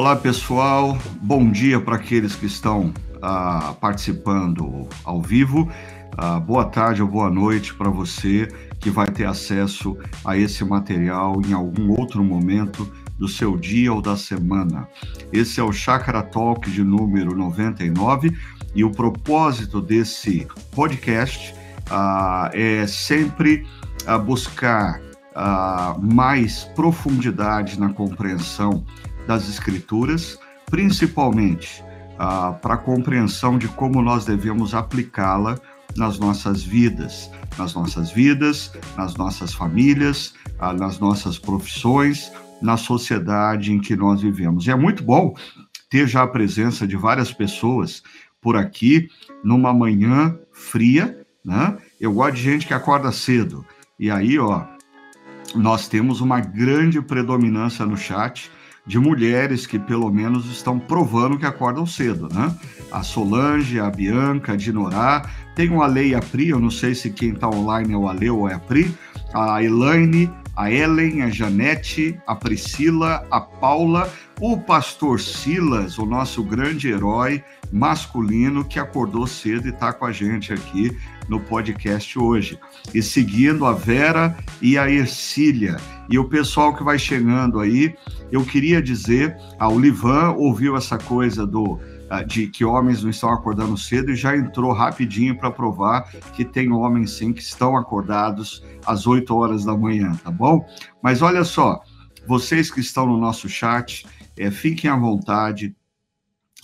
Olá, pessoal. Bom dia para aqueles que estão ah, participando ao vivo. Ah, boa tarde ou boa noite para você que vai ter acesso a esse material em algum outro momento do seu dia ou da semana. Esse é o Chakra Talk de número 99 e o propósito desse podcast ah, é sempre buscar mais profundidade na compreensão das Escrituras, principalmente ah, para a compreensão de como nós devemos aplicá-la nas nossas vidas, nas nossas vidas, nas nossas famílias, ah, nas nossas profissões, na sociedade em que nós vivemos. E é muito bom ter já a presença de várias pessoas por aqui numa manhã fria, né? Eu gosto de gente que acorda cedo. E aí, ó, nós temos uma grande predominância no chat de mulheres que pelo menos estão provando que acordam cedo, né? A Solange, a Bianca, a Dinorá, tem o Ale e a Pri, eu não sei se quem está online é o Ale ou é a Pri, a Elaine, a Ellen, a Janete, a Priscila, a Paula, o pastor Silas, o nosso grande herói masculino que acordou cedo e está com a gente aqui no podcast hoje. E seguindo a Vera e a Ercília. E o pessoal que vai chegando aí, eu queria dizer, a Livan ouviu essa coisa do ah, de que homens não estão acordando cedo e já entrou rapidinho para provar que tem homens sim que estão acordados às 8 horas da manhã, tá bom? Mas olha só, vocês que estão no nosso chat, é, fiquem à vontade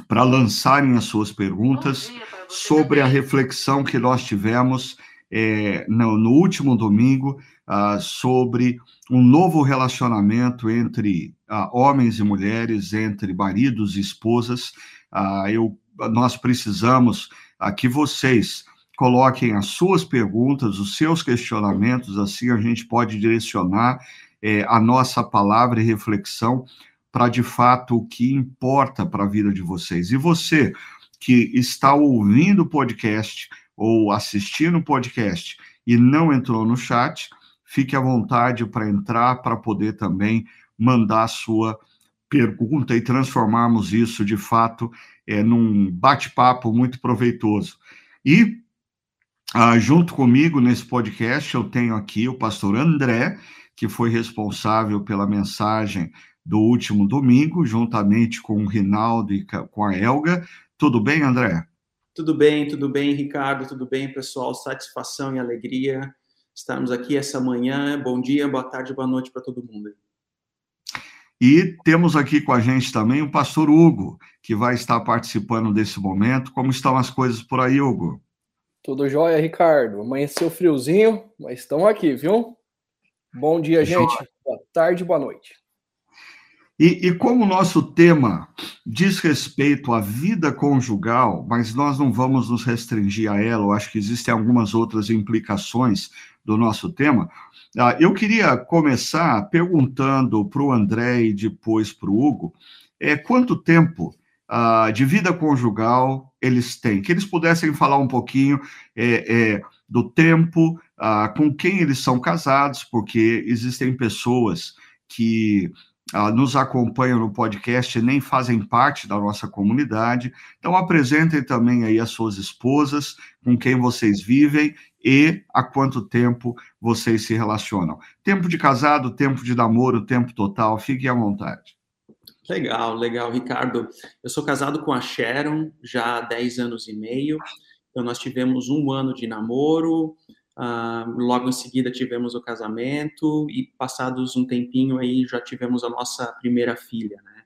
para lançarem as suas perguntas sobre a reflexão que nós tivemos é, no, no, último domingo ah, sobre um novo relacionamento entre ah, homens e mulheres, entre maridos e esposas. Ah, eu, nós precisamos que vocês coloquem as suas perguntas, os seus questionamentos, assim a gente pode direcionar é, a nossa palavra e reflexão para de fato o que importa para a vida de vocês. E você que está ouvindo o podcast ou assistindo o podcast e não entrou no chat, fique à vontade para entrar, para poder também mandar a sua pergunta e transformarmos isso de fato é, num bate-papo muito proveitoso. E ah, junto comigo nesse podcast eu tenho aqui o pastor André, que foi responsável pela mensagem do último domingo, juntamente com o Rinaldo e com a Elga. Tudo bem, André? Tudo bem, tudo bem, Ricardo, tudo bem, pessoal? Satisfação e alegria estarmos aqui essa manhã. Bom dia, boa tarde, boa noite para todo mundo. E temos aqui com a gente também o pastor Hugo, que vai estar participando desse momento. Como estão as coisas por aí, Hugo? Tudo jóia, Ricardo. Amanheceu friozinho, mas estão aqui, viu? Bom dia, gente. Boa tarde, boa noite. E, e, como o nosso tema diz respeito à vida conjugal, mas nós não vamos nos restringir a ela, eu acho que existem algumas outras implicações do nosso tema, ah, eu queria começar perguntando para o André e depois para o Hugo é, quanto tempo ah, de vida conjugal eles têm, que eles pudessem falar um pouquinho é, é, do tempo ah, com quem eles são casados, porque existem pessoas que uh, nos acompanham no podcast e nem fazem parte da nossa comunidade. Então, apresentem também aí as suas esposas, com quem vocês vivem e há quanto tempo vocês se relacionam. Tempo de casado, tempo de namoro, tempo total, fiquem à vontade. Legal, legal, Ricardo. Eu sou casado com a Sharon já há 10 anos e meio. Então, nós tivemos um ano de namoro, Uh, logo em seguida tivemos o casamento e passados um tempinho aí já tivemos a nossa primeira filha, né?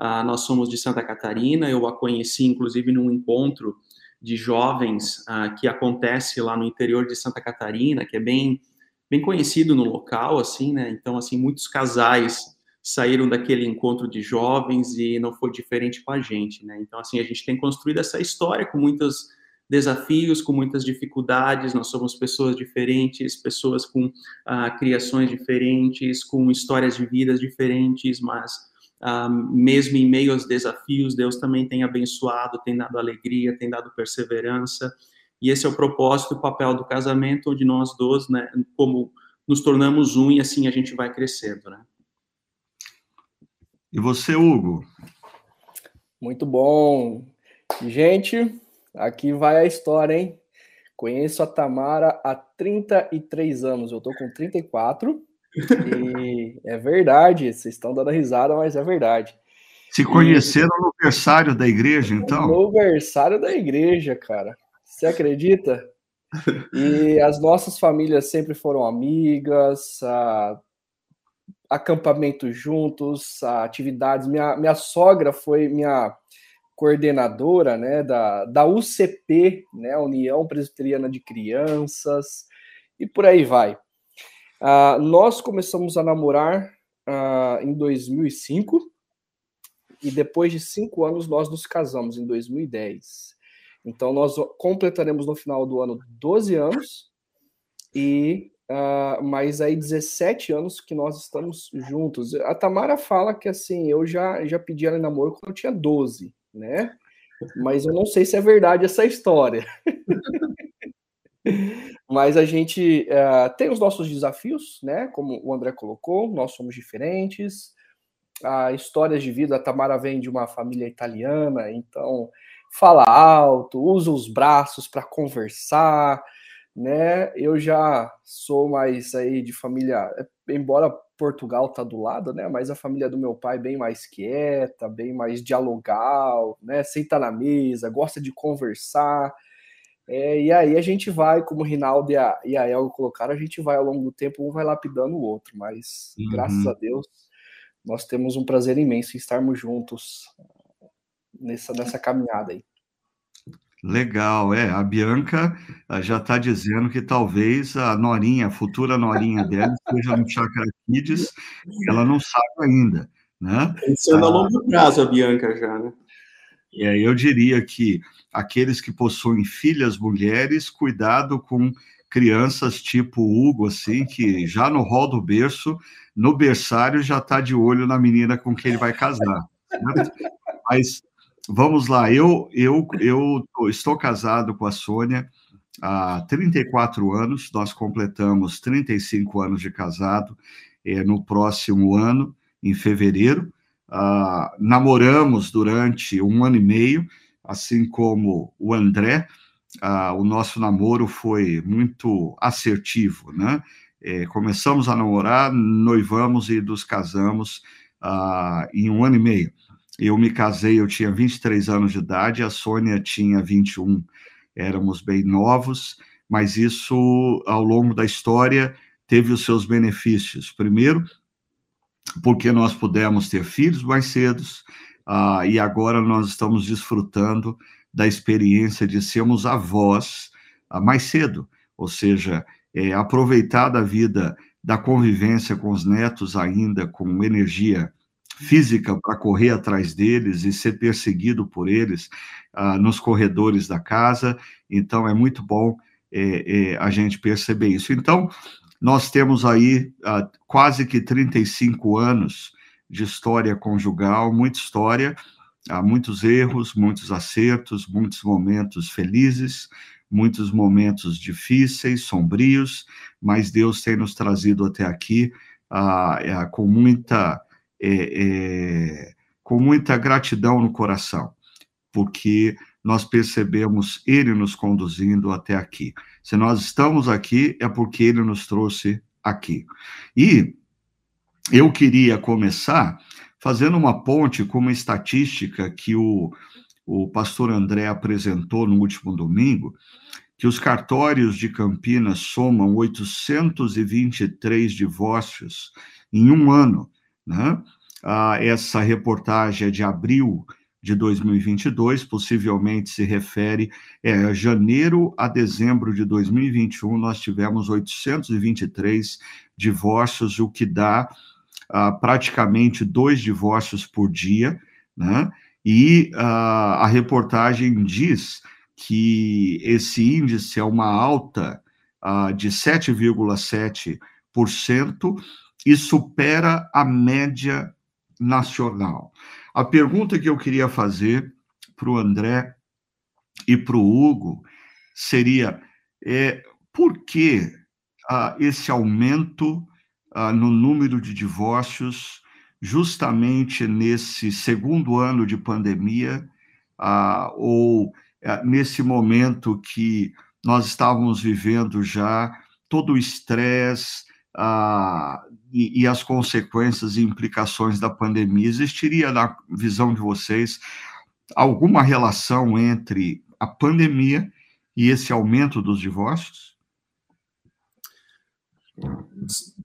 Uh, nós somos de Santa Catarina, eu a conheci inclusive num encontro de jovens uh, que acontece lá no interior de Santa Catarina, que é bem bem conhecido no local, assim, né? Então, assim, muitos casais saíram daquele encontro de jovens e não foi diferente com a gente, né? Então, assim, a gente tem construído essa história com muitas desafios, com muitas dificuldades. Nós somos pessoas diferentes, pessoas com ah, criações diferentes, com histórias de vidas diferentes, mas ah, mesmo em meio aos desafios, Deus também tem abençoado, tem dado alegria, tem dado perseverança. E esse é o propósito, o papel do casamento, onde nós dois, né, como nos tornamos um e assim a gente vai crescendo, né? E você, Hugo? Muito bom. Gente, aqui vai a história, hein? Conheço a Tamara há 33 anos, eu tô com 34. E é verdade, vocês estão dando risada, mas é verdade. Se conheceram e... no versário da igreja, então? No versário da igreja, cara. Você acredita? E as nossas famílias sempre foram amigas, a... acampamentos juntos, a... atividades. Minha, minha sogra foi minha coordenadora né, da, da UCP, né, União Presbiteriana de Crianças, e por aí vai. Uh, nós começamos a namorar uh, em 2005 e depois de cinco anos nós nos casamos em 2010. Então nós completaremos no final do ano 12 anos e uh, mais aí 17 anos que nós estamos juntos. A Tamara fala que assim eu já já pedi ela em namoro quando eu tinha 12, né? Mas eu não sei se é verdade essa história. Mas a gente uh, tem os nossos desafios, né? Como o André colocou, nós somos diferentes. A histórias de vida, a Tamara vem de uma família italiana, então fala alto, usa os braços para conversar, né? Eu já sou mais aí de família, embora Portugal tá do lado, né? Mas a família do meu pai bem mais quieta, bem mais dialogal, né? Senta na mesa, gosta de conversar. É, e aí a gente vai, como o Rinaldo e a, e a Elga colocaram, a gente vai ao longo do tempo, um vai lapidando o outro, mas uhum. graças a Deus nós temos um prazer imenso em estarmos juntos nessa, nessa caminhada aí. Legal, é. A Bianca ah, já está dizendo que talvez a Norinha, a futura Norinha dela, esteja no Chakra Kids, ela não sabe ainda, né? Pensando a ah, longo prazo, a Bianca já, né? Aí eu diria que aqueles que possuem filhas mulheres, cuidado com crianças tipo Hugo, assim, que já no rol do berço, no berçário já está de olho na menina com quem ele vai casar. Né? Mas vamos lá, eu, eu, eu estou casado com a Sônia há 34 anos, nós completamos 35 anos de casado é, no próximo ano, em fevereiro. Uh, namoramos durante um ano e meio, assim como o André, uh, o nosso namoro foi muito assertivo, né? É, começamos a namorar, noivamos e nos casamos uh, em um ano e meio. Eu me casei, eu tinha 23 anos de idade, a Sônia tinha 21. Éramos bem novos, mas isso, ao longo da história, teve os seus benefícios. Primeiro, porque nós pudemos ter filhos mais cedo, uh, e agora nós estamos desfrutando da experiência de sermos avós uh, mais cedo, ou seja, é, aproveitar da vida da convivência com os netos ainda com energia física para correr atrás deles e ser perseguido por eles uh, nos corredores da casa. Então, é muito bom é, é, a gente perceber isso. Então, nós temos aí uh, quase que 35 anos de história conjugal, muita história, há muitos erros, muitos acertos, muitos momentos felizes, muitos momentos difíceis, sombrios, mas Deus tem nos trazido até aqui uh, uh, com muita é, é, com muita gratidão no coração, porque nós percebemos Ele nos conduzindo até aqui. Se nós estamos aqui, é porque Ele nos trouxe aqui. E eu queria começar fazendo uma ponte com uma estatística que o, o pastor André apresentou no último domingo, que os cartórios de Campinas somam 823 divórcios em um ano, né? Ah, essa reportagem é de abril de 2022, possivelmente se refere é, janeiro a dezembro de 2021, nós tivemos 823 divórcios, o que dá ah, praticamente dois divórcios por dia, né? E ah, a reportagem diz que esse índice é uma alta ah, de 7,7% e supera a média nacional. A pergunta que eu queria fazer para o André e para o Hugo seria: é, por que ah, esse aumento ah, no número de divórcios justamente nesse segundo ano de pandemia, ah, ou ah, nesse momento que nós estávamos vivendo já todo o estresse ah, e, e, as consequências e implicações da pandemia. Existiria, na visão de vocês, alguma relação entre a pandemia e esse aumento dos divórcios?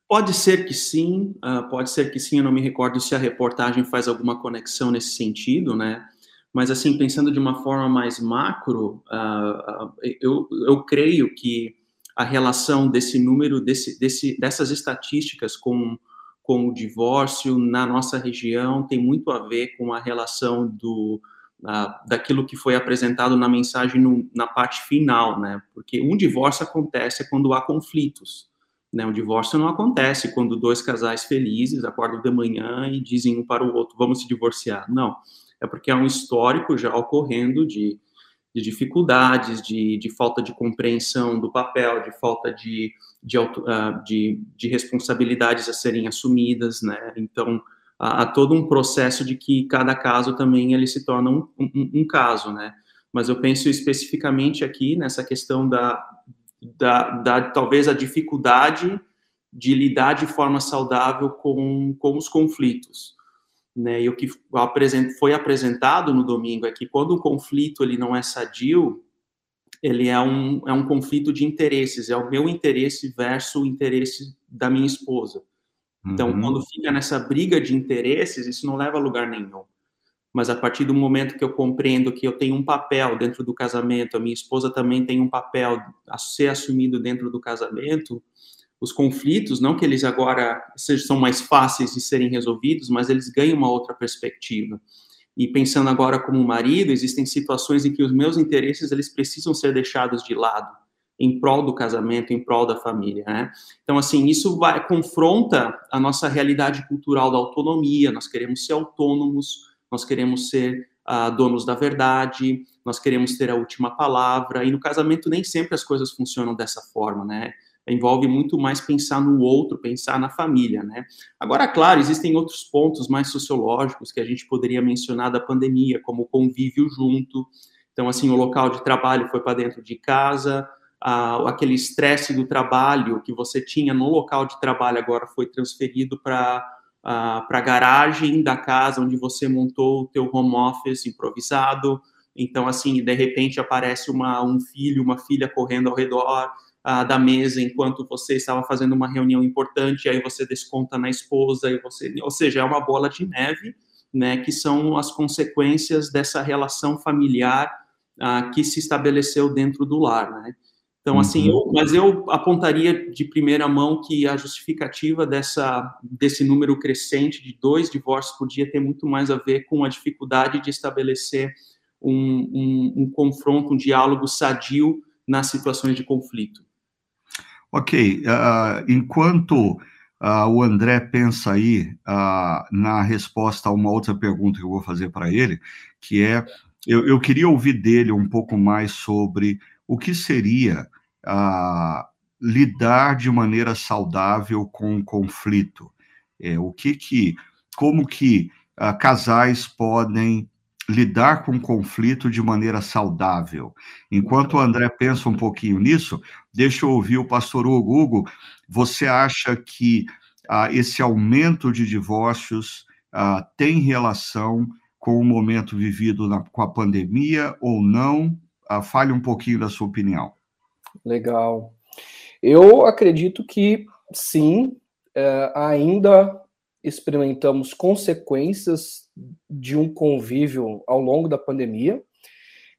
Pode ser que sim, uh, pode ser que sim. Eu não me recordo se a reportagem faz alguma conexão nesse sentido, né? Mas, assim, pensando de uma forma mais macro, uh, uh, eu, eu creio que a relação desse número, desse, desse, dessas estatísticas com, com o divórcio na nossa região tem muito a ver com a relação do, uh, daquilo que foi apresentado na mensagem no, na parte final, né? Porque um divórcio acontece quando há conflitos. Né? Um divórcio não acontece quando dois casais felizes acordam de manhã e dizem um para o outro, vamos se divorciar. Não é porque há um histórico já ocorrendo de, de dificuldades, de, de, falta de compreensão do papel, de falta de, de, uh, de, de responsabilidades a serem assumidas, né? Então, há, há, todo um processo de que cada caso também ele se torna um, um, um caso, né? Mas eu penso especificamente aqui nessa questão da, da, da talvez a dificuldade de lidar de forma saudável com, com os conflitos né? E o que foi apresentado no domingo é que quando o conflito ele não é sadio, ele é um, é um conflito de interesses, é o meu interesse versus o interesse da minha esposa. Então, uhum. quando fica nessa briga de interesses, isso não leva a lugar nenhum. Mas a partir do momento que eu compreendo que eu tenho um papel dentro do casamento, a minha esposa também tem um papel a ser assumido dentro do casamento, os conflitos, não que eles agora sejam mais fáceis de serem resolvidos, mas eles ganham uma outra perspectiva. E pensando agora como marido, existem situações em que os meus interesses eles precisam ser deixados de lado em prol do casamento, em prol da família, né? Então assim, isso vai confronta a nossa realidade cultural da autonomia, nós queremos ser autônomos, nós queremos ser uh, donos da verdade, nós queremos ter a última palavra, e no casamento nem sempre as coisas funcionam dessa forma, né? Envolve muito mais pensar no outro, pensar na família, né? Agora, claro, existem outros pontos mais sociológicos que a gente poderia mencionar da pandemia, como o convívio junto. Então, assim, o local de trabalho foi para dentro de casa, aquele estresse do trabalho que você tinha no local de trabalho agora foi transferido para para a garagem da casa onde você montou o teu home office improvisado. Então, assim, de repente aparece uma, um filho, uma filha correndo ao redor, ah, da mesa enquanto você estava fazendo uma reunião importante, aí você desconta na esposa, e você, ou seja, é uma bola de neve, né, que são as consequências dessa relação familiar ah, que se estabeleceu dentro do lar, né? Então, assim, uhum. eu, mas eu apontaria de primeira mão que a justificativa dessa, desse número crescente de dois divórcios por dia tem muito mais a ver com a dificuldade de estabelecer um, um, um confronto, um diálogo sadio nas situações de conflito. Ok, uh, enquanto uh, o André pensa aí uh, na resposta a uma outra pergunta que eu vou fazer para ele, que é, eu, eu, queria ouvir dele um pouco mais sobre o que seria lidar de maneira saudável com o conflito. É, o que que, como que casais podem lidar com conflito de maneira saudável. Enquanto o André pensa um pouquinho nisso, deixa eu ouvir o pastor Hugo. Hugo, você acha que ah, esse aumento de divórcios ah, tem relação com o momento vivido na, com a pandemia ou não? Ah, fale um pouquinho da sua opinião. Legal. Eu acredito que sim, é, ainda experimentamos consequências de um convívio ao longo da pandemia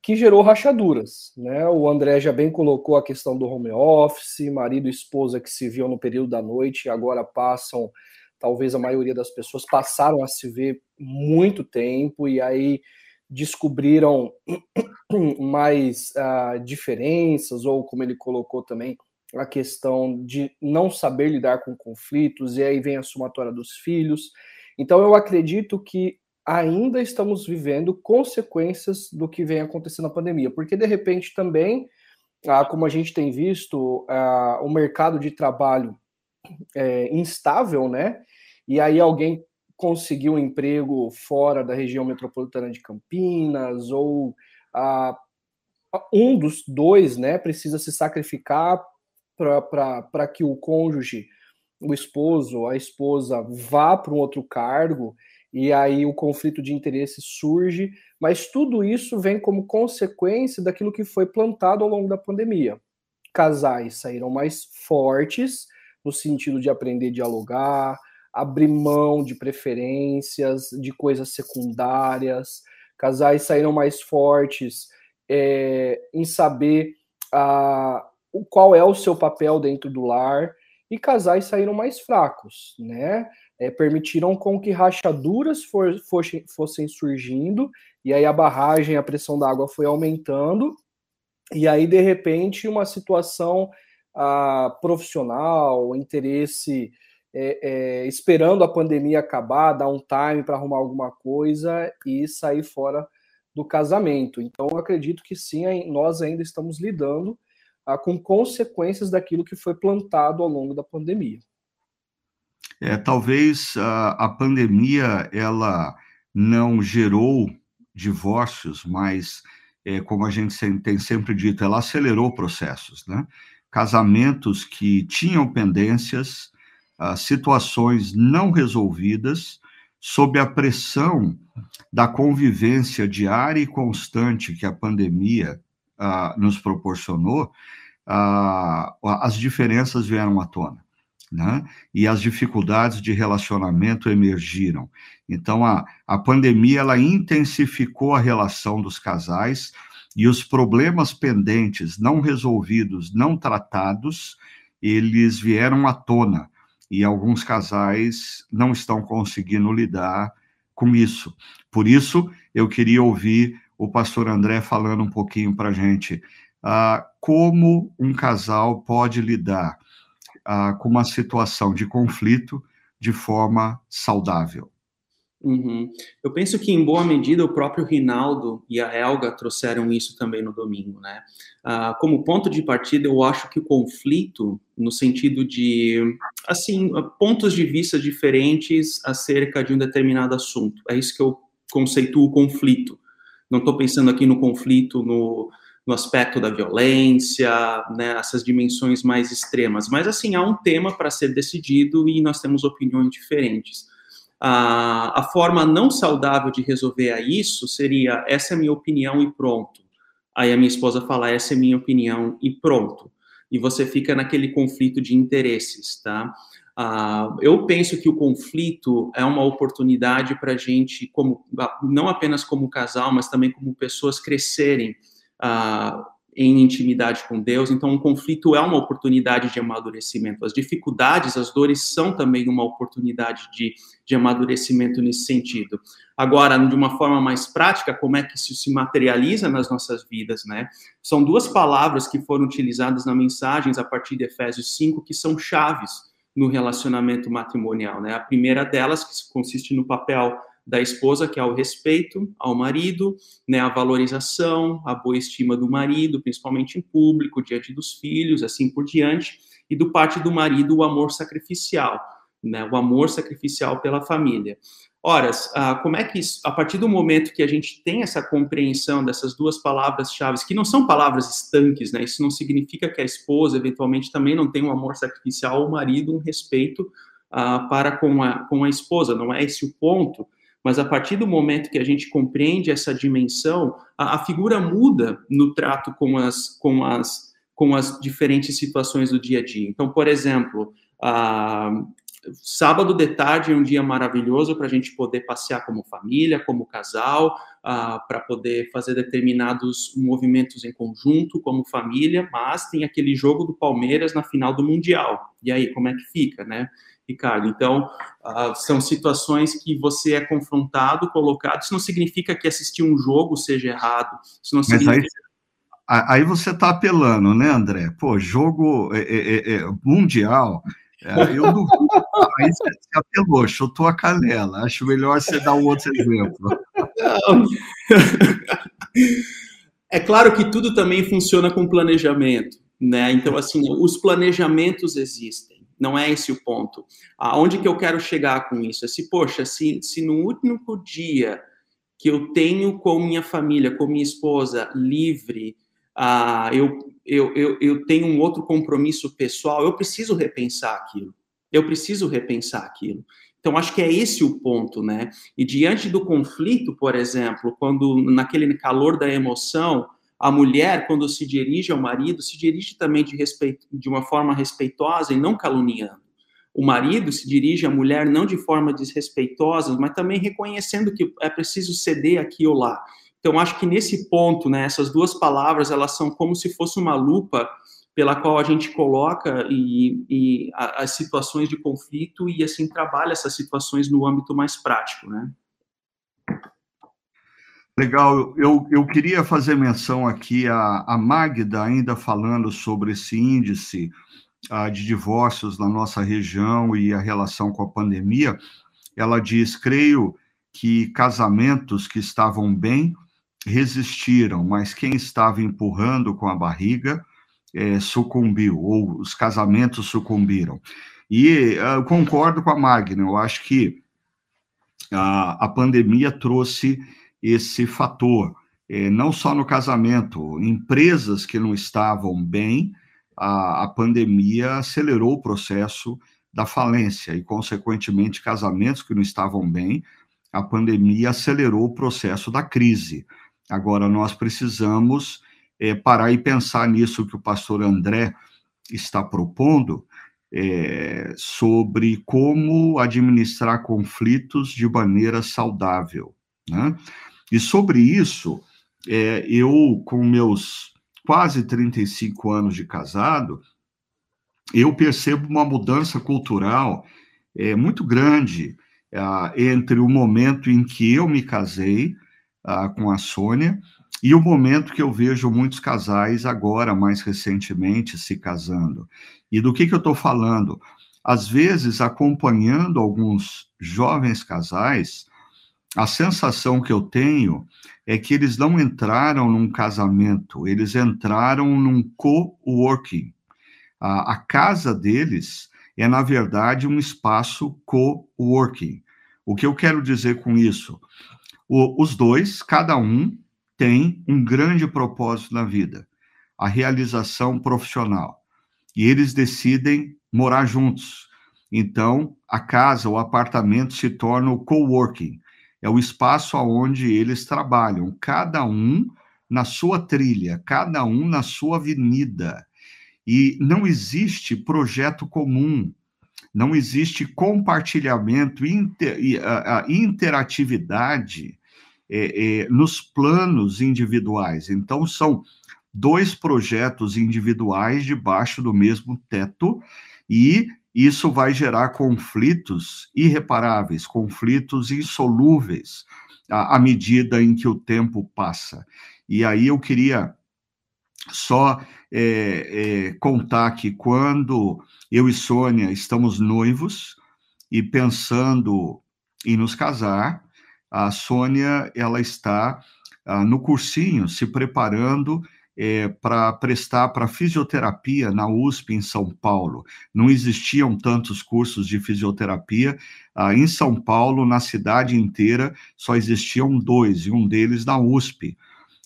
que gerou rachaduras. Né? O André já bem colocou a questão do home office, marido e esposa que se viam no período da noite e agora passam, talvez a maioria das pessoas passaram a se ver muito tempo e aí descobriram mais uh, diferenças, ou como ele colocou também, a questão de não saber lidar com conflitos, e aí vem a somatória dos filhos. Então, eu acredito que ainda estamos vivendo consequências do que vem acontecendo na pandemia, porque de repente também, ah, como a gente tem visto, ah, o mercado de trabalho é instável, né? E aí alguém conseguir um emprego fora da região metropolitana de Campinas, ou ah, um dos dois né, precisa se sacrificar para que o cônjuge, o esposo, a esposa vá para um outro cargo, e aí o conflito de interesse surge, mas tudo isso vem como consequência daquilo que foi plantado ao longo da pandemia. Casais saíram mais fortes, no sentido de aprender a dialogar, abrir mão de preferências, de coisas secundárias. Casais saíram mais fortes é, em saber a, qual é o seu papel dentro do lar, e casais saíram mais fracos, né? É, permitiram com que rachaduras for, fossem, fossem surgindo, e aí a barragem, a pressão da água foi aumentando, e aí, de repente, uma situação ah, profissional, interesse é, é, esperando a pandemia acabar, dar um time para arrumar alguma coisa e sair fora do casamento. Então, acredito que sim, nós ainda estamos lidando com consequências daquilo que foi plantado ao longo da pandemia. É, talvez a, a pandemia ela não gerou divórcios, mas é, como a gente tem sempre dito, ela acelerou processos, né? Casamentos que tinham pendências, situações não resolvidas sob a pressão da convivência diária e constante que a pandemia uh, nos proporcionou, uh, as diferenças vieram à tona. Né? E as dificuldades de relacionamento emergiram. Então, a, a pandemia ela intensificou a relação dos casais e os problemas pendentes, não resolvidos, não tratados, eles vieram à tona e alguns casais não estão conseguindo lidar com isso. Por isso, eu queria ouvir o pastor André falando um pouquinho para a gente uh, como um casal pode lidar uh, com uma situação de conflito de forma saudável. Uhum. Eu penso que, em boa medida, o próprio Rinaldo e a Elga trouxeram isso também no domingo, né? Ah, como ponto de partida, eu acho que o conflito, no sentido de, assim, pontos de vista diferentes acerca de um determinado assunto, é isso que eu conceituo conflito. Não estou pensando aqui no conflito no, no aspecto da violência, né, essas dimensões mais extremas, mas, assim, há um tema para ser decidido e nós temos opiniões diferentes. A, a forma não saudável de resolver isso seria: essa é a minha opinião e pronto. Aí a minha esposa fala: essa é a minha opinião e pronto. E você fica naquele conflito de interesses, tá? Uh, eu penso que o conflito é uma oportunidade para a gente, como, não apenas como casal, mas também como pessoas crescerem uh, em intimidade com Deus. Então, um conflito é uma oportunidade de amadurecimento. As dificuldades, as dores são também uma oportunidade de, de amadurecimento nesse sentido. Agora, de uma forma mais prática, como é que isso se materializa nas nossas vidas, né? São duas palavras que foram utilizadas na mensagens a partir de Efésios 5 que são chaves no relacionamento matrimonial, né? A primeira delas, que consiste no papel da esposa, que é o respeito ao marido, né, a valorização, a boa estima do marido, principalmente em público, diante dos filhos, assim por diante, e do parte do marido o amor sacrificial, né, o amor sacrificial pela família. Ora, ah, como é que isso, a partir do momento que a gente tem essa compreensão dessas duas palavras-chave, que não são palavras estanques, né? Isso não significa que a esposa, eventualmente, também não tem um amor sacrificial, ou o marido um respeito uh, para com a, com a esposa, não é esse o ponto, mas a partir do momento que a gente compreende essa dimensão, a, a figura muda no trato com as, com, as, com as diferentes situações do dia a dia. Então, por exemplo, a, sábado de tarde é um dia maravilhoso para a gente poder passear como família, como casal, uh, para poder fazer determinados movimentos em conjunto, como família, mas tem aquele jogo do Palmeiras na final do Mundial. E aí, como é que fica, né? Ricardo. Então, uh, são situações que você é confrontado, colocado. Isso não significa que assistir um jogo seja errado. Isso não significa. Aí, aí, você está apelando, né, André? Pô, jogo é, é, é, é mundial. É, eu duvido. Aí você, apelou, chutou a canela. Acho melhor você dar um outro exemplo. É claro que tudo também funciona com planejamento, né? Então, assim, os planejamentos existem Não é esse o ponto. Aonde que eu quero chegar com isso? É se, poxa, se, se no único dia que eu tenho com minha família, com minha esposa livre, uh, eu, eu, eu, eu tenho um outro compromisso pessoal, eu preciso repensar aquilo. Eu preciso repensar aquilo. Então, acho que é esse o ponto, né? E diante do conflito, por exemplo, quando naquele calor da emoção, a mulher, quando se dirige ao marido, se dirige também de, respeito, de uma forma respeitosa e não caluniando. O marido se dirige à mulher não de forma desrespeitosa, mas também reconhecendo que é preciso ceder aqui ou lá. Então, acho que nesse ponto, né, essas duas palavras, elas são como se fosse uma lupa pela qual a gente coloca e, e as situações de conflito e assim trabalha essas situações no âmbito mais prático, né? Legal, eu, eu queria fazer menção aqui a, a Magda, ainda falando sobre esse índice uh, de divórcios na nossa região e a relação com a pandemia. Ela diz: creio que casamentos que estavam bem resistiram, mas quem estava empurrando com a barriga é, sucumbiu, ou os casamentos sucumbiram. E uh, eu concordo com a Magna, eu acho que a, a pandemia trouxe esse fator, é, não só no casamento, empresas que não estavam bem, a, a pandemia acelerou o processo da falência e, consequentemente, casamentos que não estavam bem, a pandemia acelerou o processo da crise. Agora, nós precisamos é, parar e pensar nisso que o pastor André está propondo, é, sobre como administrar conflitos de maneira saudável. Né? E sobre isso, é, eu, com meus quase 35 anos de casado, eu percebo uma mudança cultural é, muito grande é, entre o momento em que eu me casei ah, com a Sônia e o momento que eu vejo muitos casais agora, mais recentemente, se casando. E do que, que eu estou falando? Às vezes, acompanhando alguns jovens casais, a sensação que eu tenho é que eles não entraram num casamento, eles entraram num co-working. A, a, casa deles é, na verdade, um espaço co-working. O que eu quero dizer com isso? O, os dois, cada um, tem um grande propósito na vida, a realização profissional. E eles decidem morar juntos. Então, a casa, o apartamento se torna o coworking. É o espaço onde eles trabalham, cada um na sua trilha, cada um na sua avenida. E não existe projeto comum, não existe compartilhamento, inter, a, interatividade é, é, nos planos individuais. Então, são dois projetos individuais debaixo do mesmo teto e isso vai gerar conflitos irreparáveis, conflitos insolúveis à, à medida em que o tempo passa. E aí eu queria só é, é, contar que quando eu e Sônia estamos noivos e pensando em nos casar, a Sônia ela está ah, no cursinho se preparando é, para prestar para fisioterapia na USP em São Paulo. Não existiam tantos cursos de fisioterapia. Ah, em São Paulo, na cidade inteira, só existiam dois, e um deles na USP.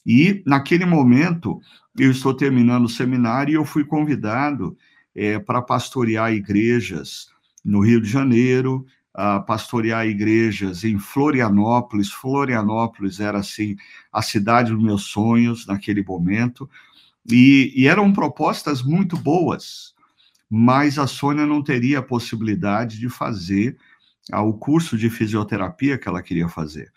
E, naquele momento, eu estou terminando o seminário e eu fui convidado é, para pastorear igrejas no Rio de Janeiro, a pastorear igrejas em Florianópolis. Florianópolis era, assim, a cidade dos meus sonhos naquele momento. E, e eram propostas muito boas, mas a Sônia não teria a possibilidade de fazer ah, o curso de fisioterapia que ela queria fazer.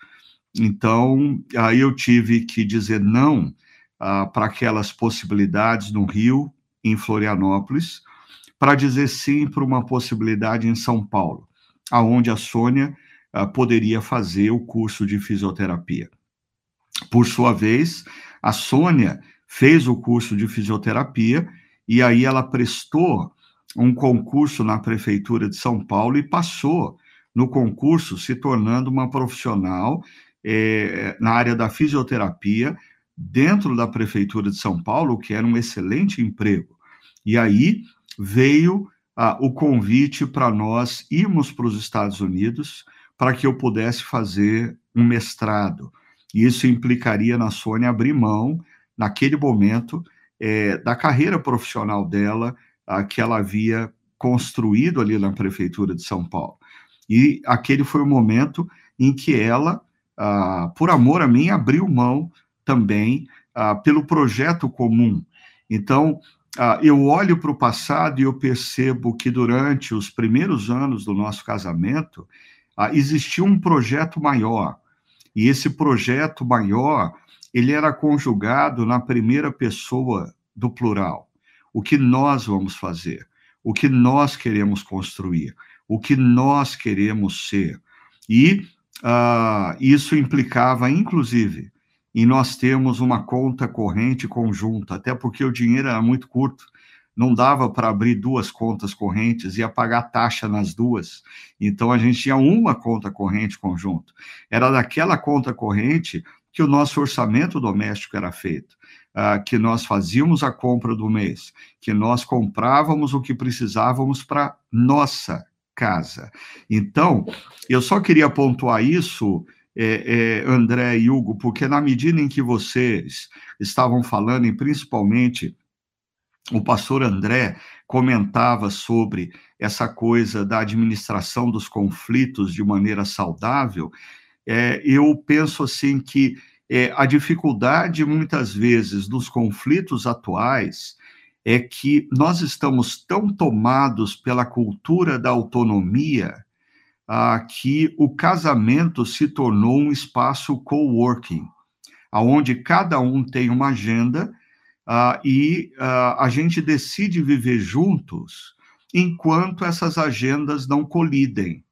Então, aí eu tive que dizer não ah, para aquelas possibilidades no Rio, em Florianópolis, para dizer sim para uma possibilidade em São Paulo aonde a Sônia uh, poderia fazer o curso de fisioterapia. Por sua vez, a Sônia fez o curso de fisioterapia e aí ela prestou um concurso na prefeitura de São Paulo e passou no concurso, se tornando uma profissional é, na área da fisioterapia dentro da prefeitura de São Paulo, que era um excelente emprego. E aí veio ah, o convite para nós irmos para os Estados Unidos para que eu pudesse fazer um mestrado. E isso implicaria na Sônia abrir mão, naquele momento, é, da carreira profissional dela, ah, que ela havia construído ali na Prefeitura de São Paulo. E aquele foi o momento em que ela, ah, por amor a mim, abriu mão também ah, pelo projeto comum. Então, ah, eu olho para o passado e eu percebo que durante os primeiros anos do nosso casamento existia um projeto maior. E esse projeto maior, ele era conjugado na primeira pessoa do plural. O que nós vamos fazer? O que nós queremos construir? O que nós queremos ser? E uh, isso implicava, inclusive, em nós termos uma conta corrente conjunta, até porque o dinheiro era muito curto, não dava para abrir duas contas correntes, ia pagar taxa nas duas. Então a gente tinha uma conta corrente conjunto. Era daquela conta corrente que o nosso orçamento doméstico era feito, uh, que nós fazíamos a compra do mês, que nós comprávamos o que precisávamos para nossa casa. Então, eu só queria pontuar isso, é, é, André e Hugo, porque na medida em que vocês estavam falando, e principalmente o pastor André comentava sobre essa coisa da administração dos conflitos de maneira saudável, é, eu penso assim que é, a dificuldade muitas vezes dos conflitos atuais é que nós estamos tão tomados pela cultura da autonomia ah, que o casamento se tornou um espaço coworking, aonde cada um tem uma agenda ah, e ah, a gente decide viver juntos enquanto essas agendas não colidem.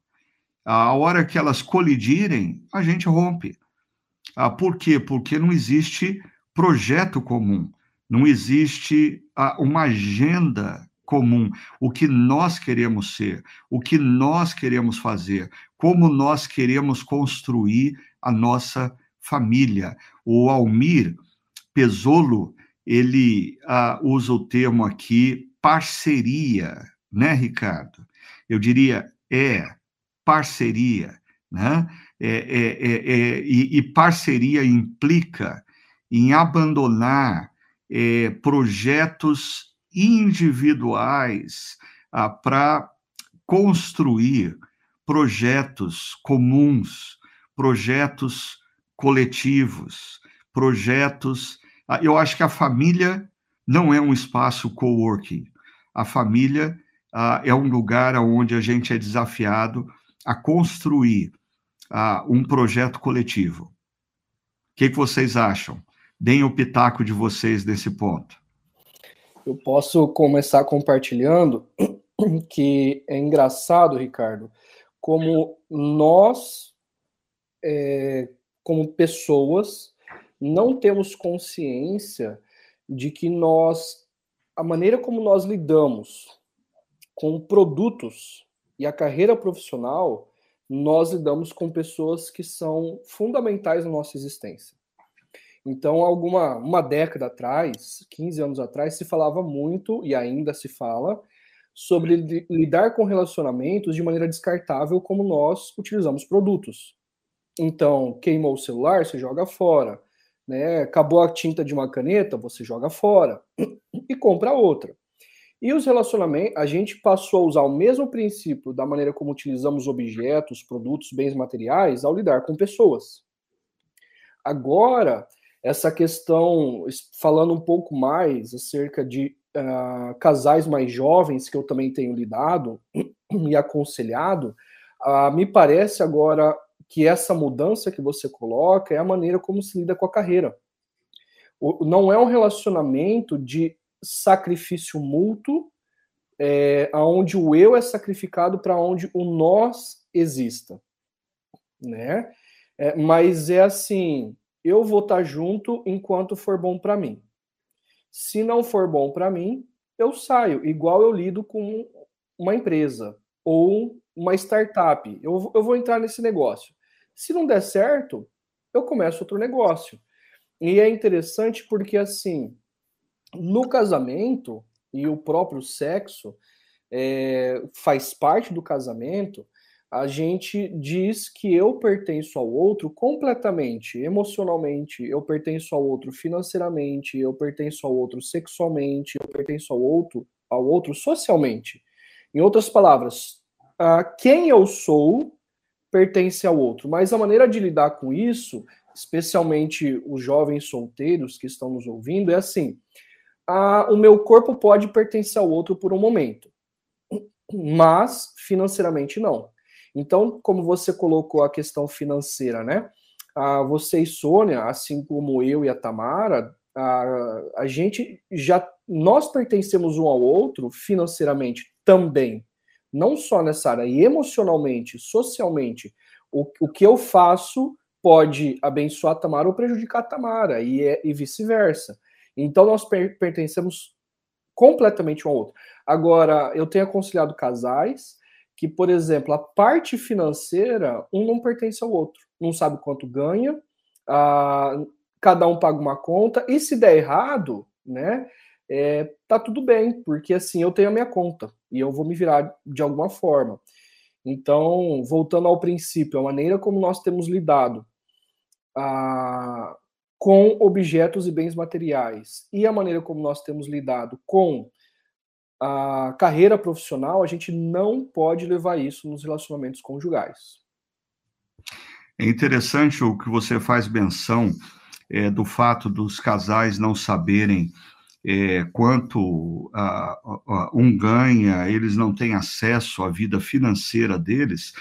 A hora que elas colidirem, a gente rompe. Ah, por quê? Porque não existe projeto comum não existe uma agenda comum, o que nós queremos ser, o que nós queremos fazer, como nós queremos construir a nossa família. O Almir Pesolo, ele uh, usa o termo aqui parceria, né, Ricardo? Eu diria é parceria, né? É, é, é, é e, e parceria implica em abandonar é, projetos individuais ah, para construir projetos comuns, projetos coletivos, projetos. Ah, eu acho que a família não é um espaço coworking. A família ah, é um lugar onde a gente é desafiado a construir ah, um projeto coletivo. O que, que vocês acham? Deem o pitaco de vocês nesse ponto. Eu posso começar compartilhando que é engraçado, Ricardo, como nós, é, como pessoas, não temos consciência de que nós, a maneira como nós lidamos com produtos e a carreira profissional, nós lidamos com pessoas que são fundamentais na nossa existência. Então, alguma uma década atrás, 15 anos atrás, se falava muito e ainda se fala sobre lidar com relacionamentos de maneira descartável como nós utilizamos produtos. Então, queimou o celular, você joga fora, né? Acabou a tinta de uma caneta, você joga fora e compra outra. E os relacionamentos, a gente passou a usar o mesmo princípio da maneira como utilizamos objetos, produtos, bens materiais ao lidar com pessoas. Agora, essa questão, falando um pouco mais acerca de uh, casais mais jovens, que eu também tenho lidado e aconselhado, uh, me parece agora que essa mudança que você coloca é a maneira como se lida com a carreira. O, não é um relacionamento de sacrifício mútuo, é, onde o eu é sacrificado para onde o nós exista, né? É, mas é assim, eu vou estar tá junto enquanto for bom para mim. Se não for bom para mim, eu saio, igual eu lido com uma empresa ou uma startup. Eu, eu vou entrar nesse negócio. Se não der certo, eu começo outro negócio. E é interessante porque, assim, no casamento e o próprio sexo, é, faz parte do casamento, a gente diz que eu pertenço ao outro completamente, emocionalmente, eu pertenço ao outro financeiramente, eu pertenço ao outro sexualmente, eu pertenço ao outro, ao outro socialmente. Em outras palavras, quem eu sou pertence ao outro, mas a maneira de lidar com isso, especialmente os jovens solteiros que estão nos ouvindo, é assim: o meu corpo pode pertencer ao outro por um momento, mas financeiramente não. Então, como você colocou a questão financeira, né? Ah, você e Sônia, assim como eu e a Tamara, a, a gente já nós pertencemos um ao outro financeiramente também, não só nessa área, e emocionalmente, socialmente. O, o que eu faço pode abençoar a Tamara ou prejudicar a Tamara, e, é, e vice-versa. Então, nós per, pertencemos completamente um ao outro. Agora, eu tenho aconselhado casais que, por exemplo, a parte financeira, um não pertence ao outro, não sabe quanto ganha, cada um paga uma conta, e se der errado, né, é, tá tudo bem, porque assim eu tenho a minha conta e eu vou me virar de alguma forma. Então, voltando ao princípio, a maneira como nós temos lidado com objetos e bens materiais e a maneira como nós temos lidado com a carreira profissional, a gente não pode levar isso nos relacionamentos conjugais. É interessante o que você faz menção é, do fato dos casais não saberem é, quanto a, a, um ganha, eles não têm acesso à vida financeira deles,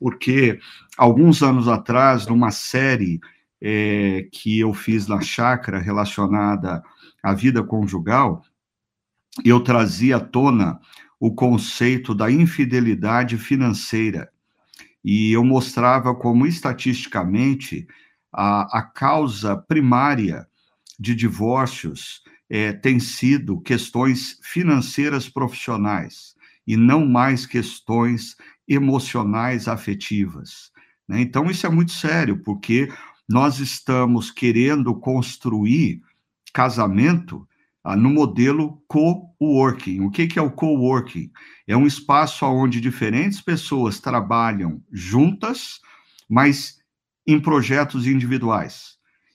porque alguns anos atrás, numa série é, que eu fiz na chácara relacionada à vida conjugal, eu trazia à tona o conceito da infidelidade financeira. E eu mostrava como, estatisticamente, a, a causa primária de divórcios é, tem sido questões financeiras profissionais e não mais questões emocionais afetivas. Né? Então, isso é muito sério, porque nós estamos querendo construir casamento no modelo co-working. O que, que é o co-working? É um espaço onde diferentes pessoas trabalham juntas, mas em projetos individuais.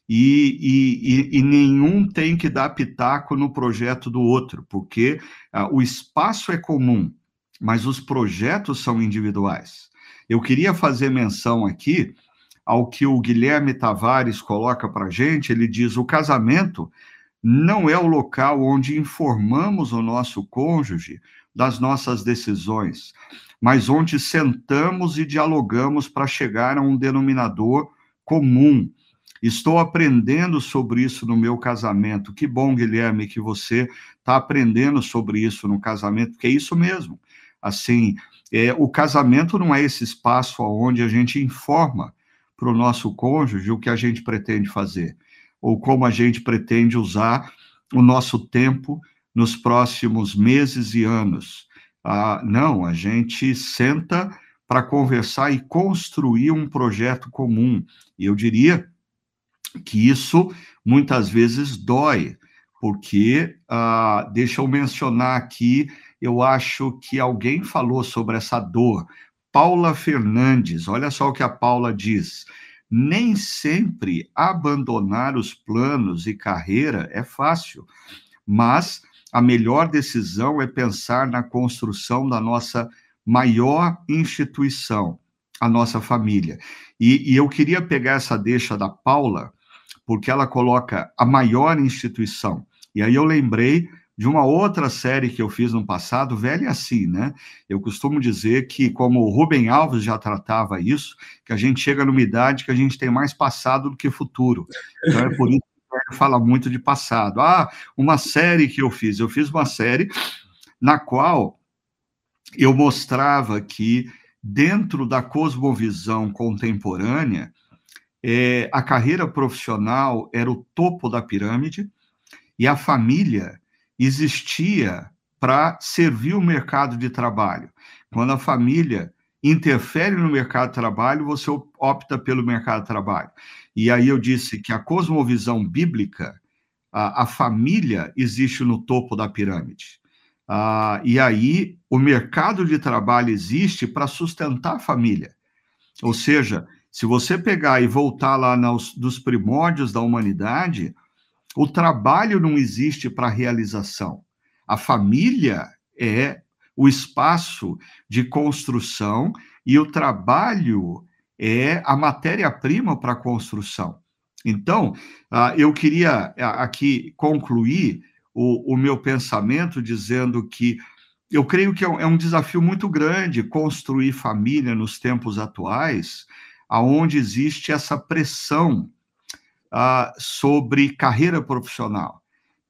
E, e, e, nenhum tem que dar pitaco no projeto do outro, porque ah, o espaço é comum, mas os projetos são individuais. Eu queria fazer menção aqui ao que o Guilherme Tavares coloca para gente. Ele diz: o casamento não é o local onde informamos o nosso cônjuge das nossas decisões, mas onde sentamos e dialogamos para chegar a um denominador comum. Estou aprendendo sobre isso no meu casamento. Que bom, Guilherme, que você está aprendendo sobre isso no casamento, porque é isso mesmo. Assim, é, o casamento não é esse espaço onde a gente informa para o nosso cônjuge o que a gente pretende fazer ou como a gente pretende usar o nosso tempo nos próximos meses e anos. Ah, não, a gente senta para conversar e construir um projeto comum. E eu diria que isso muitas vezes dói, porque, ah, deixa eu mencionar aqui, eu acho que alguém falou sobre essa dor. Paula Fernandes, olha só o que a Paula diz nem sempre abandonar os planos e carreira é fácil, mas a melhor decisão é pensar na construção da nossa maior instituição, a nossa família. E, e eu queria pegar essa deixa da Paula, porque ela coloca a maior instituição. E aí eu lembrei de uma outra série que eu fiz no passado, velha assim, né? Eu costumo dizer que, como o Rubem Alves já tratava isso, que a gente chega numa idade que a gente tem mais passado do que futuro. Então é por isso que ele fala muito de passado. Ah, uma série que eu fiz. Eu fiz uma série na qual eu mostrava que, dentro da cosmovisão contemporânea, é, a carreira profissional era o topo da pirâmide e a família existia para servir o mercado de trabalho. Quando a família interfere no mercado de trabalho, você opta pelo mercado de trabalho. E aí eu disse que a cosmovisão bíblica, a, a família existe no topo da pirâmide. Ah, e aí, o mercado de trabalho existe para sustentar a família. Ou seja, se você pegar e voltar lá nos, dos primórdios da humanidade, o trabalho não existe para realização. A família é o espaço de construção e o trabalho é a matéria-prima para a construção. Então, ah, eu queria ah, aqui concluir o, o meu pensamento dizendo que eu creio que é, é um desafio muito grande construir família nos tempos atuais, aonde existe essa pressão uh, sobre carreira profissional.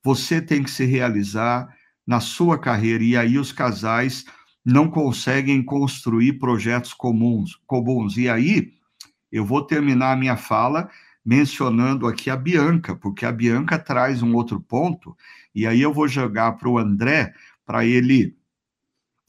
Você tem que se realizar na sua carreira e aí os casais não conseguem construir projetos comuns, comuns. E aí eu vou terminar a minha fala mencionando aqui a Bianca, porque a Bianca traz um outro ponto e aí eu vou jogar para o André, para ele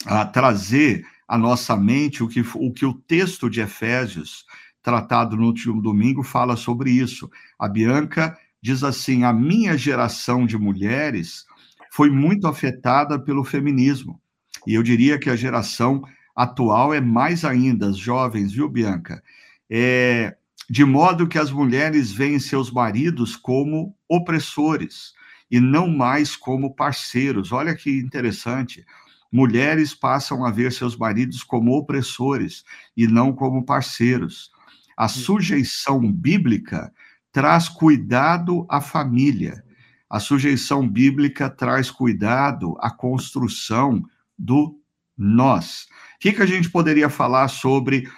ah, trazer à nossa mente o que, o que o texto de Efésios, tratado no último domingo, fala sobre isso. A Bianca diz assim: a minha geração de mulheres foi muito afetada pelo feminismo. E eu diria que a geração atual é mais ainda, as jovens, viu, Bianca? É, de modo que as mulheres veem seus maridos como opressores e não mais como parceiros. Olha que interessante. Mulheres passam a ver seus maridos como opressores e não como parceiros. A sujeição bíblica traz cuidado à família. A sujeição bíblica traz cuidado à construção do nós. O que, que a gente poderia falar sobre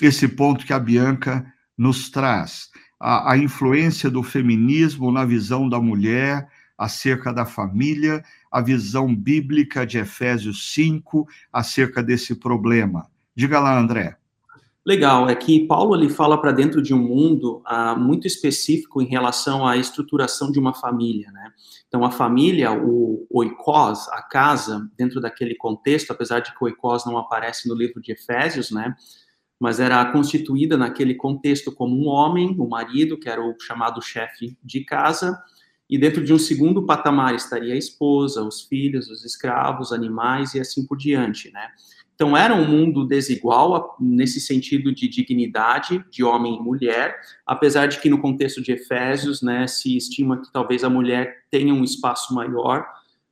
esse ponto que a Bianca nos traz? A, a influência do feminismo na visão da mulher, acerca da família, a visão bíblica de Efésios 5 acerca desse problema. Diga lá, André. Legal, é que Paulo ele fala para dentro de um mundo ah, muito específico em relação à estruturação de uma família, né? Então a família, o oikos, a casa, dentro daquele contexto, apesar de que oikos não aparece no livro de Efésios, né? Mas era constituída naquele contexto como um homem, o marido, que era o chamado chefe de casa, e dentro de um segundo patamar estaria a esposa, os filhos, os escravos, animais e assim por diante, né? Então era um mundo desigual nesse sentido de dignidade de homem e mulher, apesar de que no contexto de Efésios, né, se estima que talvez a mulher tenha um espaço maior,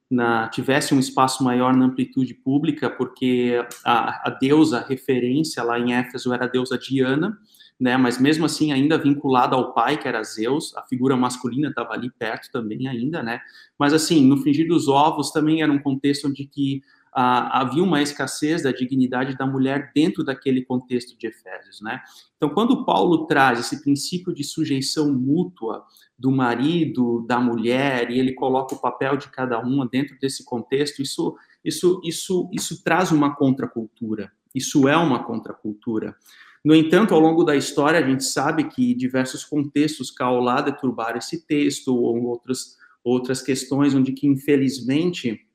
na, tivesse um espaço maior na amplitude pública, porque a, a deusa referência lá em Éfeso era a deusa Diana, né? Mas mesmo assim, ainda vinculado ao pai, que era Zeus, a figura masculina estava ali perto também ainda, né? Mas assim, no frigir dos ovos também era um contexto onde que ah, havia uma escassez da dignidade da mulher dentro daquele contexto de Efésios, né? Então, quando Paulo traz esse princípio de sujeição mútua do marido, da mulher, e ele coloca o papel de cada uma dentro desse contexto, isso, isso, isso, isso traz uma contracultura. Isso é uma contracultura. No entanto, ao longo da história, a gente sabe que diversos contextos lá deturbaram esse texto, ou outras, outras questões onde que, infelizmente,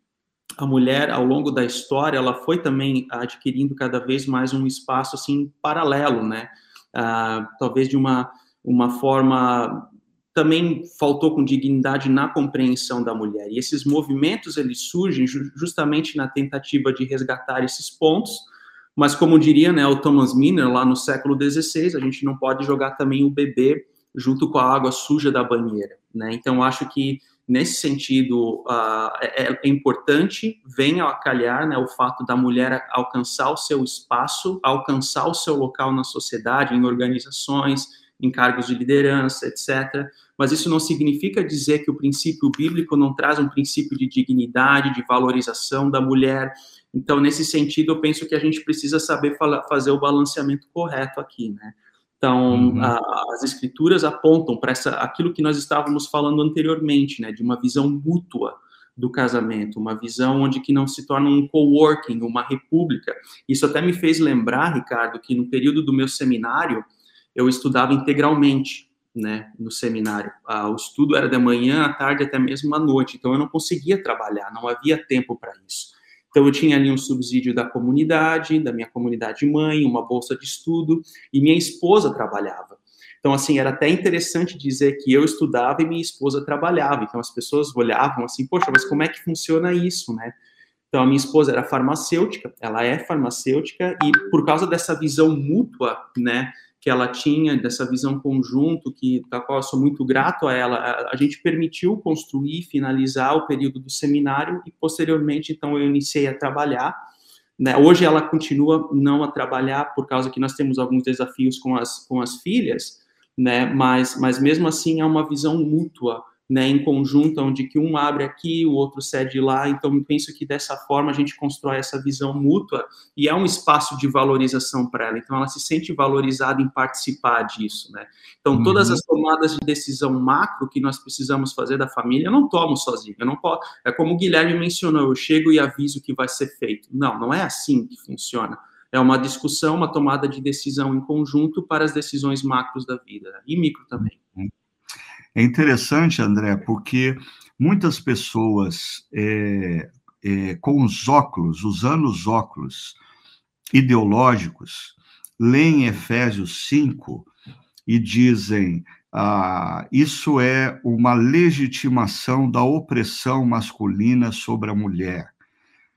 a mulher, ao longo da história, ela foi também adquirindo cada vez mais um espaço, assim, paralelo, né? Ah, talvez de uma, uma forma... Também faltou com dignidade na compreensão da mulher. E esses movimentos, eles surgem justamente na tentativa de resgatar esses pontos, mas como diria né, o Thomas Miner lá no século XVI, a gente não pode jogar também o bebê junto com a água suja da banheira. Né? Então, acho que nesse sentido uh, é, é, importante, venha a calhar né, o fato da mulher alcançar o seu espaço, alcançar o seu local na sociedade, em organizações, em cargos de liderança, etc. Mas isso não significa dizer que o princípio bíblico não traz um princípio de dignidade, de valorização da mulher, então, nesse sentido, eu penso que a gente precisa saber fazer o balanceamento correto aqui, né? Então, uhum. a, as escrituras apontam para aquilo que nós estávamos falando anteriormente, né, de uma visão mútua do casamento, uma visão onde que não se torna um coworking, uma república. Isso até me fez lembrar, Ricardo, que no período do meu seminário eu estudava integralmente, né, no seminário. Ah, o estudo era de manhã, à tarde, até mesmo à noite. Então eu não conseguia trabalhar, não havia tempo para isso. Então, eu tinha ali um subsídio da comunidade, da minha comunidade mãe, uma bolsa de estudo, e minha esposa trabalhava. Então, assim, era até interessante dizer que eu estudava e minha esposa trabalhava. Então, as pessoas olhavam assim, poxa, mas como é que funciona isso, né? Então, a minha esposa era farmacêutica, ela é farmacêutica, e por causa dessa visão mútua, né, que ela tinha, dessa visão conjunto, que da qual eu sou muito grato a ela, a, a gente permitiu construir, finalizar o período do seminário, e posteriormente, então, eu iniciei a trabalhar. Né? Hoje ela continua não a trabalhar, por causa que nós temos alguns desafios com as, com as filhas, né? mas, mas mesmo assim é uma visão mútua, né, em conjunto, onde que um abre aqui, o outro cede lá. Então, penso que dessa forma a gente constrói essa visão mútua e é um espaço de valorização para ela. Então, ela se sente valorizada em participar disso, né? Então, uhum. todas as tomadas de decisão macro que nós precisamos fazer da família, eu não tomo sozinho. Eu não posso. É como o Guilherme mencionou, eu chego e aviso que vai ser feito. Não, não é assim que funciona. É uma discussão, uma tomada de decisão em conjunto para as decisões macros da vida né? e micro também. É interessante, André, porque muitas pessoas é, é, com os óculos, usando os óculos ideológicos, leem Efésios 5 e dizem: ah, isso é uma legitimação da opressão masculina sobre a mulher.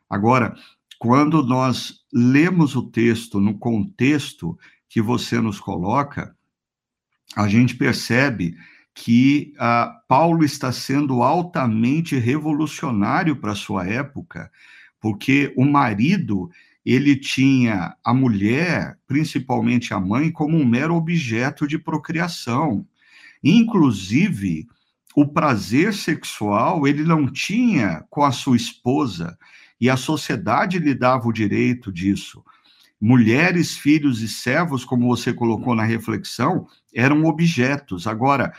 Agora, quando nós lemos o texto no contexto que você nos coloca, a gente percebe que uh, Paulo está sendo altamente revolucionário para sua época, porque o marido ele tinha a mulher, principalmente a mãe, como um mero objeto de procriação. Inclusive, o prazer sexual ele não tinha com a sua esposa, e a sociedade lhe dava o direito disso. Mulheres, filhos e servos, como você colocou na reflexão, eram objetos. Agora,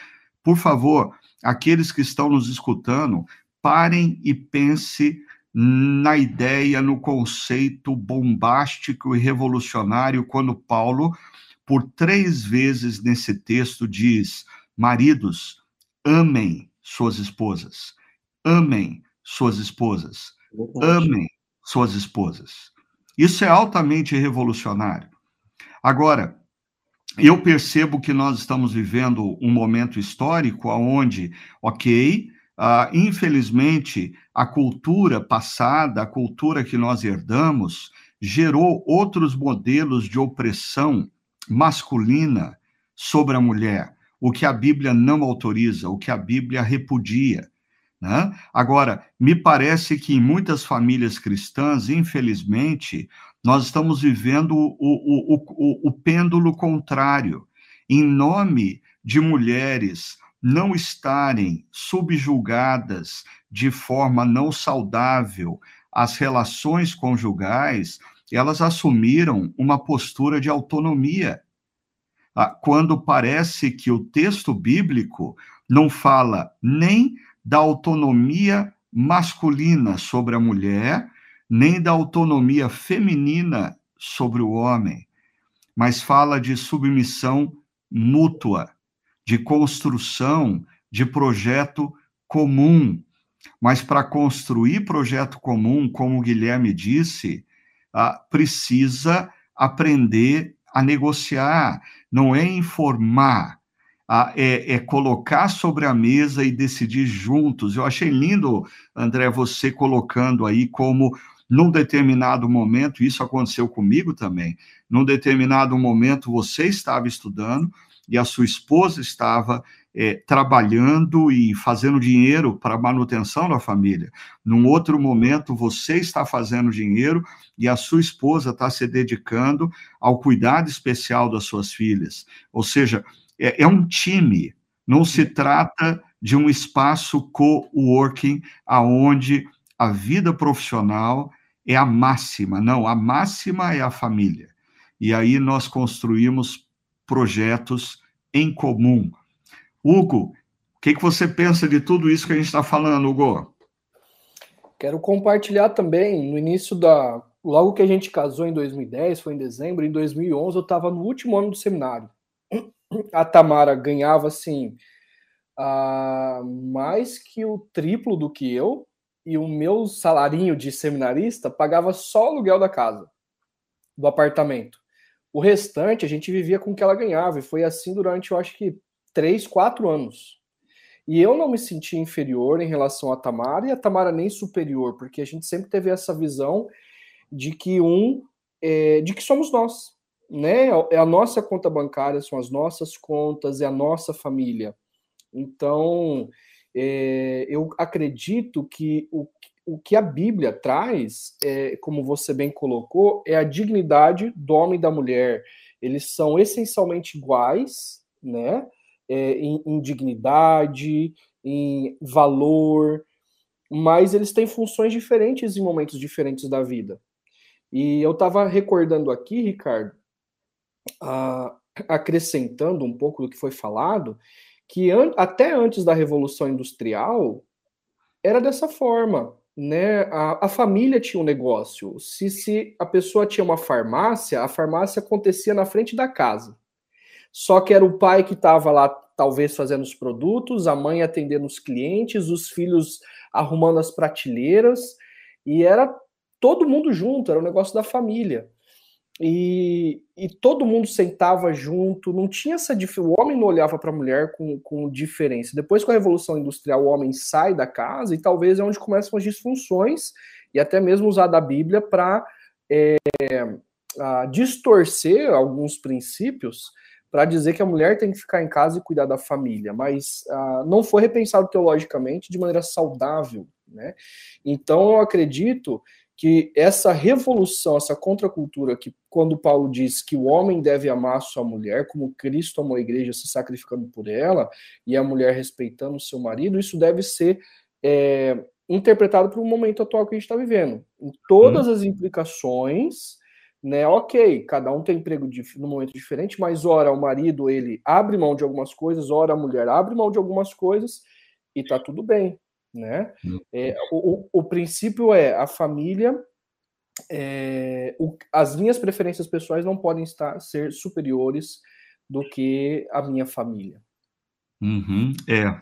por favor, aqueles que estão nos escutando, parem e pense na ideia, no conceito bombástico e revolucionário, quando Paulo, por três vezes nesse texto, diz: Maridos, amem suas esposas, amem suas esposas, amem suas esposas. Isso é altamente revolucionário. Agora, eu percebo que nós estamos vivendo um momento histórico onde, ok, uh, infelizmente, a cultura passada, a cultura que nós herdamos, gerou outros modelos de opressão masculina sobre a mulher, o que a Bíblia não autoriza, o que a Bíblia repudia. Né? Agora, me parece que em muitas famílias cristãs, infelizmente, nós estamos vivendo o, o, o, o pêndulo contrário. Em nome de mulheres não estarem subjugadas de forma não saudável às relações conjugais, elas assumiram uma postura de autonomia. Ah, quando parece que o texto bíblico não fala nem da autonomia masculina sobre a mulher, nem da autonomia feminina sobre o homem, mas fala de submissão mútua, de construção de projeto comum. Mas para construir projeto comum, como o Guilherme disse, ah, precisa aprender a negociar, não é informar, ah, é, é, colocar sobre a mesa e decidir juntos. Eu achei lindo, André, você colocando aí como num determinado momento, isso aconteceu comigo também, num determinado momento você estava estudando e a sua esposa estava é, trabalhando e fazendo dinheiro para a manutenção da família. Num outro momento, você está fazendo dinheiro e a sua esposa está se dedicando ao cuidado especial das suas filhas. Ou seja, é, é um time, não se trata de um espaço co-working aonde a vida profissional é a máxima. Não, a máxima é a família. E aí nós construímos projetos em comum. Hugo, o que, que você pensa de tudo isso que a gente está falando, Hugo? Quero compartilhar também, no início da. Logo que a gente casou em 2010, foi em dezembro, em 2011 eu estava no último ano do seminário. A Tamara ganhava, assim, uh, mais que o triplo do que eu, e o meu salarinho de seminarista pagava só o aluguel da casa, do apartamento. O restante a gente vivia com o que ela ganhava, e foi assim durante, eu acho que, três, quatro anos. E eu não me senti inferior em relação a Tamara e a Tamara nem superior, porque a gente sempre teve essa visão de que um é, de que somos nós, né? É a nossa conta bancária, são as nossas contas, é a nossa família. Então, é, eu acredito que o, o que a Bíblia traz, é, como você bem colocou, é a dignidade do homem e da mulher. Eles são essencialmente iguais, né? É, em, em dignidade, em valor, mas eles têm funções diferentes em momentos diferentes da vida. E eu estava recordando aqui, Ricardo, acrescentando um pouco do que foi falado, que an até antes da Revolução Industrial era dessa forma. Né? A, a, família tinha um negócio. Se, se a pessoa tinha uma farmácia, a farmácia acontecia na frente da casa. Só que era o pai que estava lá, talvez, fazendo os produtos, a mãe atendendo os clientes, os filhos arrumando as prateleiras, e era todo mundo junto, era um negócio da família. E, e todo mundo sentava junto, não tinha essa diferença. O homem não olhava para a mulher com, com diferença. Depois, com a Revolução Industrial, o homem sai da casa e talvez é onde começam as disfunções e até mesmo usar da Bíblia para é, distorcer alguns princípios para dizer que a mulher tem que ficar em casa e cuidar da família, mas não foi repensado teologicamente de maneira saudável. Né? Então, eu acredito que essa revolução, essa contracultura, que quando Paulo diz que o homem deve amar sua mulher, como Cristo amou a igreja se sacrificando por ela, e a mulher respeitando o seu marido, isso deve ser é, interpretado para o momento atual que a gente está vivendo. Em todas hum. as implicações, né? Ok, cada um tem emprego de, no momento diferente, mas ora o marido ele abre mão de algumas coisas, ora a mulher abre mão de algumas coisas, e tá tudo bem né? Hum. É, o, o, princípio é a família, é, o, as minhas preferências pessoais não podem estar ser superiores do que a minha família. Uhum, é.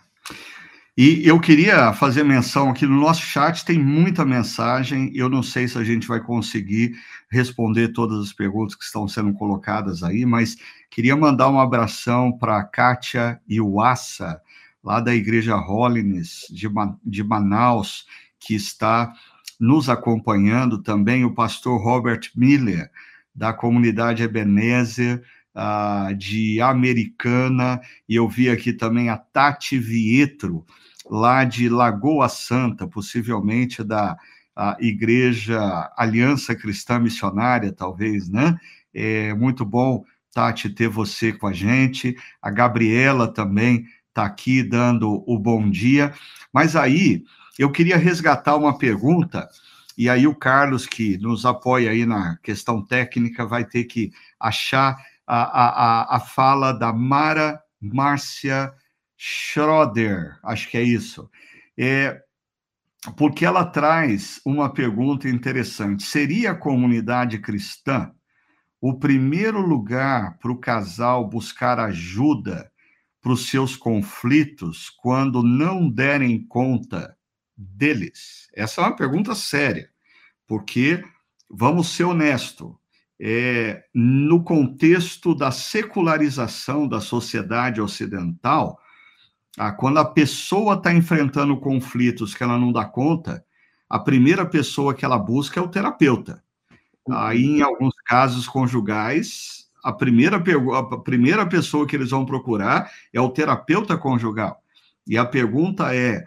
E eu queria fazer menção aqui no nosso chat, tem muita mensagem. Eu não sei se a gente vai conseguir responder todas as perguntas que estão sendo colocadas aí, mas queria mandar um abração para a Kátia Iwassa, lá da Igreja Holiness de, de Manaus, que está nos acompanhando, também o pastor Robert Miller, da comunidade Ebenezer, uh, de Americana, e eu vi aqui também a Tati Vietro, lá de Lagoa Santa, possivelmente da Igreja Aliança Cristã Missionária, talvez, né? É muito bom, Tati, ter você com a gente, a Gabriela também está aqui dando o bom dia. Mas aí eu queria resgatar uma pergunta, e aí o Carlos, que nos apoia aí na questão técnica, vai ter que achar a, a, a fala da Mara Márcia Schroeder, acho que é isso. É, porque ela traz uma pergunta interessante. Seria a comunidade cristã o primeiro lugar para o casal buscar ajuda para os seus conflitos quando não derem conta deles? Essa é uma pergunta séria, porque, vamos ser honestos, é, no contexto da secularização da sociedade ocidental, ah, quando a pessoa está enfrentando conflitos que ela não dá conta, a primeira pessoa que ela busca é o terapeuta. Aí, em alguns casos conjugais, a primeira, a primeira pessoa que eles vão procurar é o terapeuta conjugal. E a pergunta é: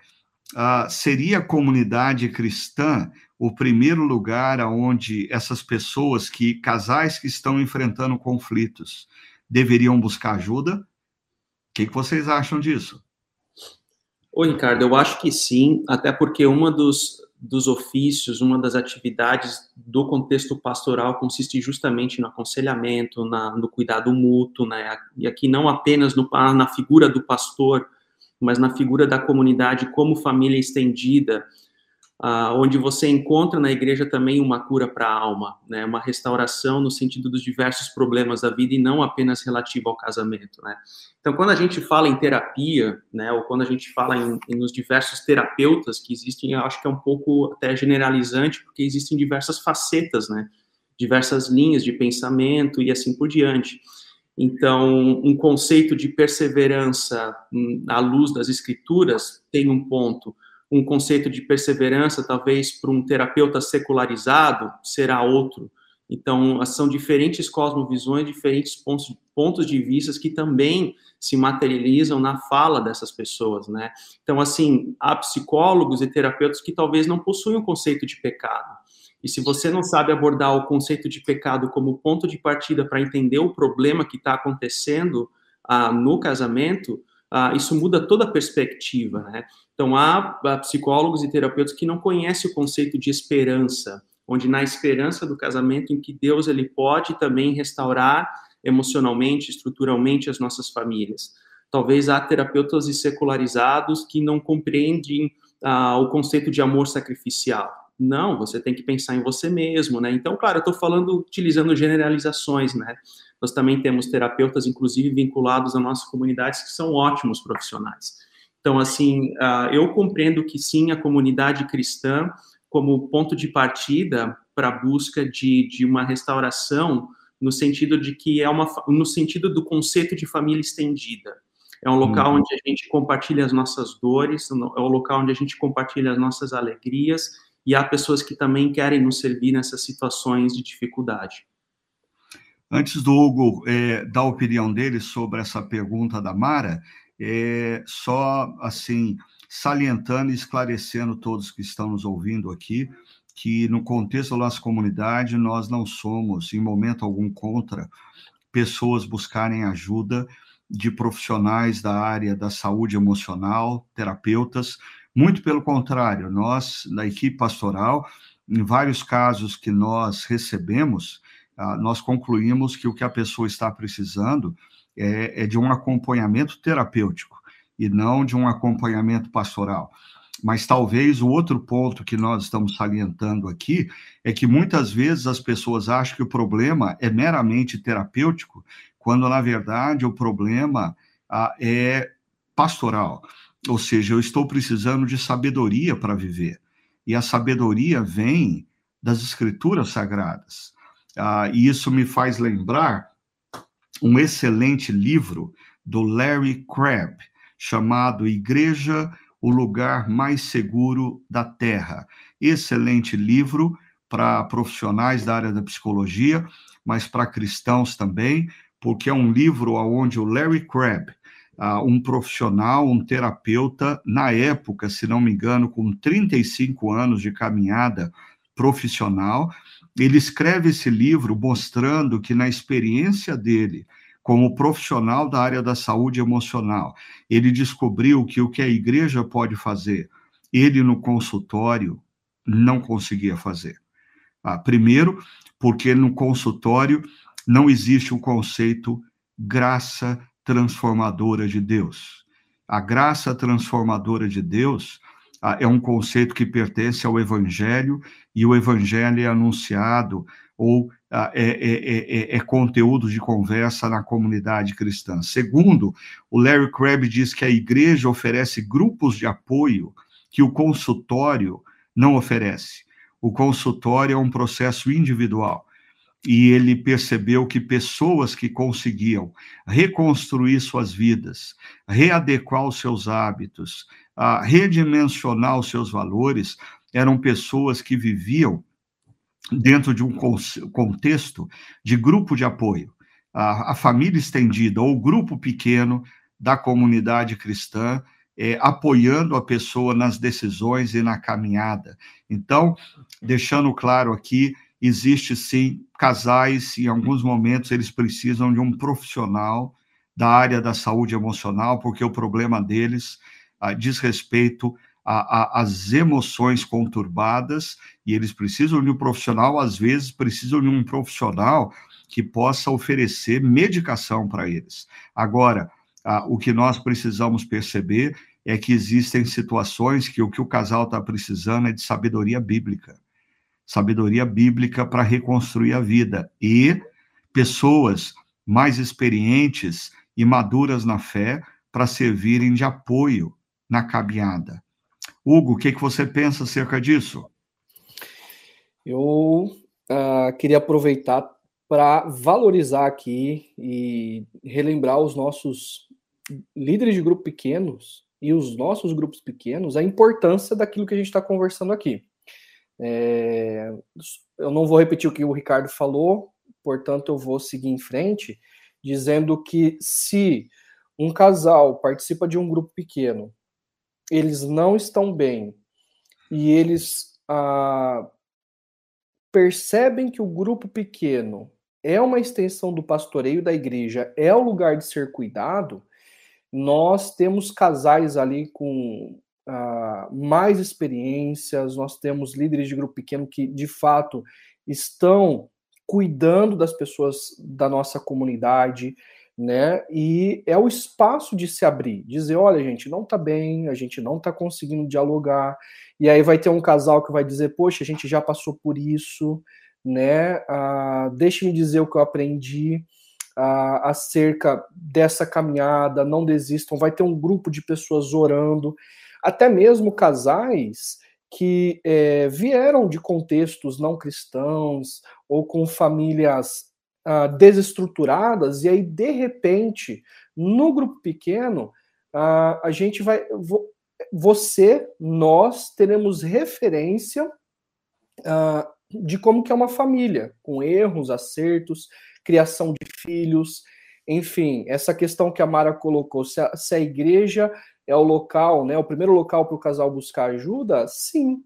uh, seria a comunidade cristã o primeiro lugar aonde essas pessoas que casais que estão enfrentando conflitos deveriam buscar ajuda? O que, que vocês acham disso? Oi, Ricardo, eu acho que sim, até porque uma dos, dos ofícios, uma das atividades do contexto pastoral consiste justamente no aconselhamento, na, no cuidado mútuo, né? E aqui não apenas no, na figura do pastor, mas na figura da comunidade como família estendida, ah, onde você encontra na igreja também uma cura para a alma, né? Uma restauração no sentido dos diversos problemas da vida e não apenas relativo ao casamento, né? Então, quando a gente fala em terapia, né, ou quando a gente fala em, em nos diversos terapeutas que existem, eu acho que é um pouco até generalizante, porque existem diversas facetas, né? Diversas linhas de pensamento e assim por diante. Então, um conceito de perseverança hum, à luz das escrituras tem um ponto. Um conceito de perseverança, talvez para um terapeuta secularizado, será outro. Então, são diferentes cosmovisões, diferentes pontos, pontos de vista que também se materializam na fala dessas pessoas, né? Então, assim, há psicólogos e terapeutas que talvez não possuem o conceito de pecado. E se você não sabe abordar o conceito de pecado como ponto de partida para entender o problema que está acontecendo ah, no casamento, ah, isso muda toda a perspectiva, né? Então, há, psicólogos e terapeutas que não conhecem o conceito de esperança, onde na esperança do casamento em que Deus ele pode também restaurar emocionalmente, estruturalmente as nossas famílias. Talvez há terapeutas secularizados que não compreendem ah, o conceito de amor sacrificial. Não, você tem que pensar em você mesmo, né? Então, claro, eu estou falando utilizando generalizações, né? Nós também temos terapeutas, inclusive vinculados à nossa comunidade, que são ótimos profissionais. Então, assim, uh, eu compreendo que sim, a comunidade cristã como ponto de partida para a busca de, de uma restauração no sentido de que é uma no sentido do conceito de família estendida. É um local uhum. onde a gente compartilha as nossas dores, é um local onde a gente compartilha as nossas alegrias e há pessoas que também querem nos servir nessas situações de dificuldade. Antes do Hugo é, dar a opinião dele sobre essa pergunta da Mara, é, só assim salientando e esclarecendo todos que estão nos ouvindo aqui que no contexto da nossa comunidade nós não somos em momento algum contra pessoas buscarem ajuda de profissionais da área da saúde emocional, terapeutas, muito pelo contrário, nós na equipe pastoral, em vários casos que nós recebemos, ah, nós concluímos que o que a pessoa está precisando é, é de um acompanhamento terapêutico e não de um acompanhamento pastoral. Mas talvez o outro ponto que nós estamos salientando aqui é que muitas vezes as pessoas acham que o problema é meramente terapêutico, quando na verdade o problema ah, é pastoral. Ou seja, eu estou precisando de sabedoria para viver. E a sabedoria vem das escrituras sagradas. Ah, e isso me faz lembrar um excelente livro do Larry Crabb, chamado Igreja, o Lugar Mais Seguro da Terra. Excelente livro para profissionais da área da psicologia, mas para cristãos também, porque é um livro onde o Larry Crabb, uh, um profissional, um terapeuta, na época, se não me engano, com 35 anos de caminhada profissional, ele escreve esse livro mostrando que na experiência dele, como profissional da área da saúde emocional, ele descobriu que o que a igreja pode fazer, ele no consultório não conseguia fazer. Ah, primeiro, porque no consultório não existe o conceito graça transformadora de Deus. A graça transformadora de Deus é um conceito que pertence ao Evangelho, e o Evangelho é anunciado ou ah, é, é, é, é, conteúdo de conversa na comunidade cristã. Segundo, o Larry Crabb diz que a igreja oferece grupos de apoio que o consultório não oferece. O consultório é um processo individual. E ele percebeu que pessoas que conseguiam reconstruir suas vidas, readequar os seus hábitos, redimensionar os seus valores, eram pessoas que viviam dentro de um contexto de grupo de apoio. A, a família estendida ou grupo pequeno da comunidade cristã é, apoiando a pessoa nas decisões e na caminhada. Então, deixando claro aqui, existe sim casais, em alguns momentos eles precisam de um profissional da área da saúde emocional, porque o problema deles ah, diz respeito as emoções conturbadas e eles precisam de um profissional, às vezes precisam de um profissional que possa oferecer medicação para eles. Agora, a, o que nós precisamos perceber é que existem situações que o que o casal está precisando é de sabedoria bíblica. Sabedoria bíblica para reconstruir a vida. E pessoas mais experientes e maduras na fé para servirem de apoio na caminhada. Hugo, o que, que você pensa acerca disso? Eu uh, queria aproveitar para valorizar aqui e relembrar os nossos líderes de grupo pequenos e os nossos grupos pequenos a importância daquilo que a gente está conversando aqui. É, eu não vou repetir o que o Ricardo falou, portanto, eu vou seguir em frente, dizendo que se um casal participa de um grupo pequeno, eles não estão bem e eles ah, percebem que o grupo pequeno é uma extensão do pastoreio da igreja, é o lugar de ser cuidado, nós temos casais ali com uh, mais experiências, nós temos líderes de grupo pequeno que, de fato, estão cuidando das pessoas da nossa comunidade, né? E é o espaço de se abrir, dizer, olha, gente, não tá bem, a gente não tá conseguindo dialogar. E aí vai ter um casal que vai dizer, poxa, a gente já passou por isso, né? Ah, Deixe-me dizer o que eu aprendi ah, acerca dessa caminhada, não desistam. Vai ter um grupo de pessoas orando, até mesmo casais que é, vieram de contextos não cristãos ou com famílias ah, desestruturadas, e aí, de repente, no grupo pequeno, ah, a gente vai. Você, nós, teremos referência uh, de como que é uma família, com erros, acertos, criação de filhos, enfim, essa questão que a Mara colocou, se a, se a igreja é o local, né, o primeiro local para o casal buscar ajuda, sim,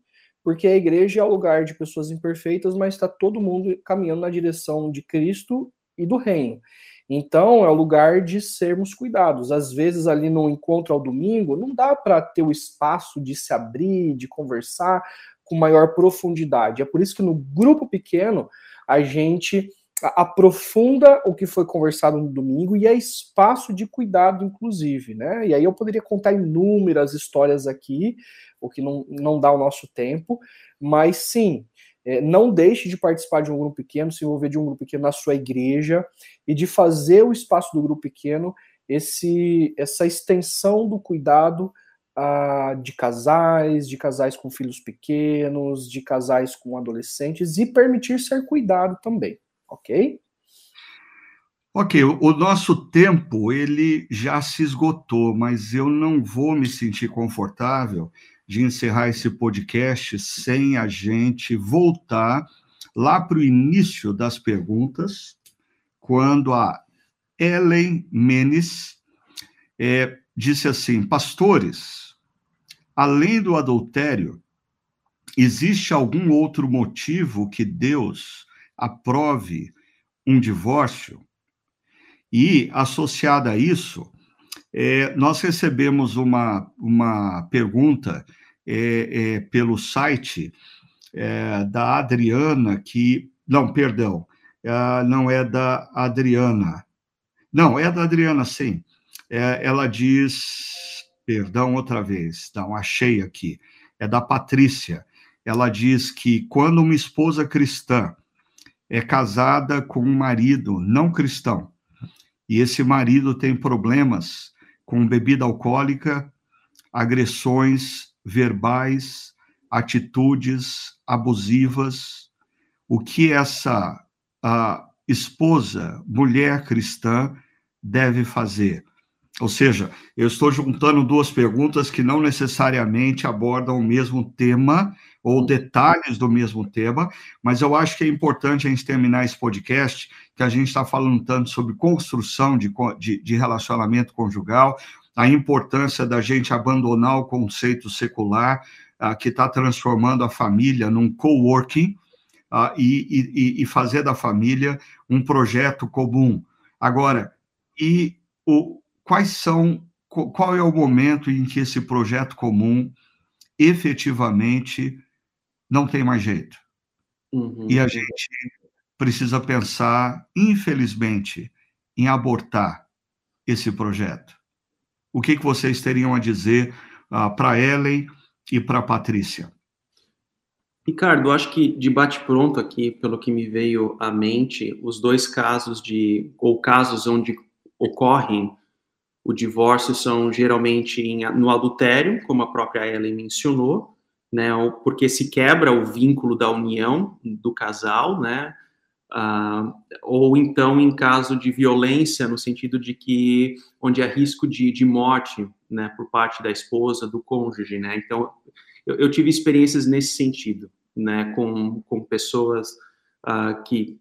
porque a igreja é o lugar de pessoas imperfeitas, mas está todo mundo caminhando na direção de Cristo e do reino. Então, é o lugar de sermos cuidados. Às vezes, ali no encontro ao domingo, não dá para ter o espaço de se abrir, de conversar, com maior profundidade. É por isso que no grupo pequeno a gente aprofunda o que foi conversado no domingo e é espaço de cuidado, inclusive, né? E aí eu poderia contar inúmeras histórias aqui, o que não, não dá o nosso tempo, mas sim, é, não deixe de participar de um grupo pequeno, se envolver de um grupo pequeno na sua igreja e de fazer o espaço do grupo pequeno esse, essa extensão do cuidado de casais, de casais com filhos pequenos, de casais com adolescentes e permitir ser cuidado também, ok? Ok, o nosso tempo ele já se esgotou, mas eu não vou me sentir confortável de encerrar esse podcast sem a gente voltar lá para o início das perguntas, quando a Ellen Menes é, disse assim: Pastores, além do adultério, existe algum outro motivo que Deus aprove um divórcio? E, associada a isso, é, nós recebemos uma, uma pergunta é, é, pelo site é, da Adriana, que. Não, perdão, é, não é da Adriana. Não, é da Adriana, sim. É, ela diz Perdão outra vez. Não, achei aqui. É da Patrícia. Ela diz que quando uma esposa cristã é casada com um marido não cristão, e esse marido tem problemas com bebida alcoólica, agressões verbais, atitudes abusivas, o que essa a esposa, mulher cristã, deve fazer? Ou seja, eu estou juntando duas perguntas que não necessariamente abordam o mesmo tema ou detalhes do mesmo tema, mas eu acho que é importante a gente terminar esse podcast, que a gente está falando tanto sobre construção de, de, de relacionamento conjugal, a importância da gente abandonar o conceito secular, uh, que está transformando a família num coworking, uh, e, e, e fazer da família um projeto comum. Agora, e o, quais são, qual é o momento em que esse projeto comum efetivamente não tem mais jeito. Uhum. E a gente precisa pensar, infelizmente, em abortar esse projeto. O que, que vocês teriam a dizer uh, para Ellen e para Patrícia? Ricardo, acho que de bate-pronto aqui, pelo que me veio à mente, os dois casos de, ou casos onde ocorrem o divórcio são geralmente em, no adultério, como a própria Ellen mencionou, né, porque se quebra o vínculo da união do casal, né, Uh, ou então em caso de violência, no sentido de que onde há risco de, de morte, né, por parte da esposa, do cônjuge, né? Então, eu, eu tive experiências nesse sentido, né, com, com pessoas uh, que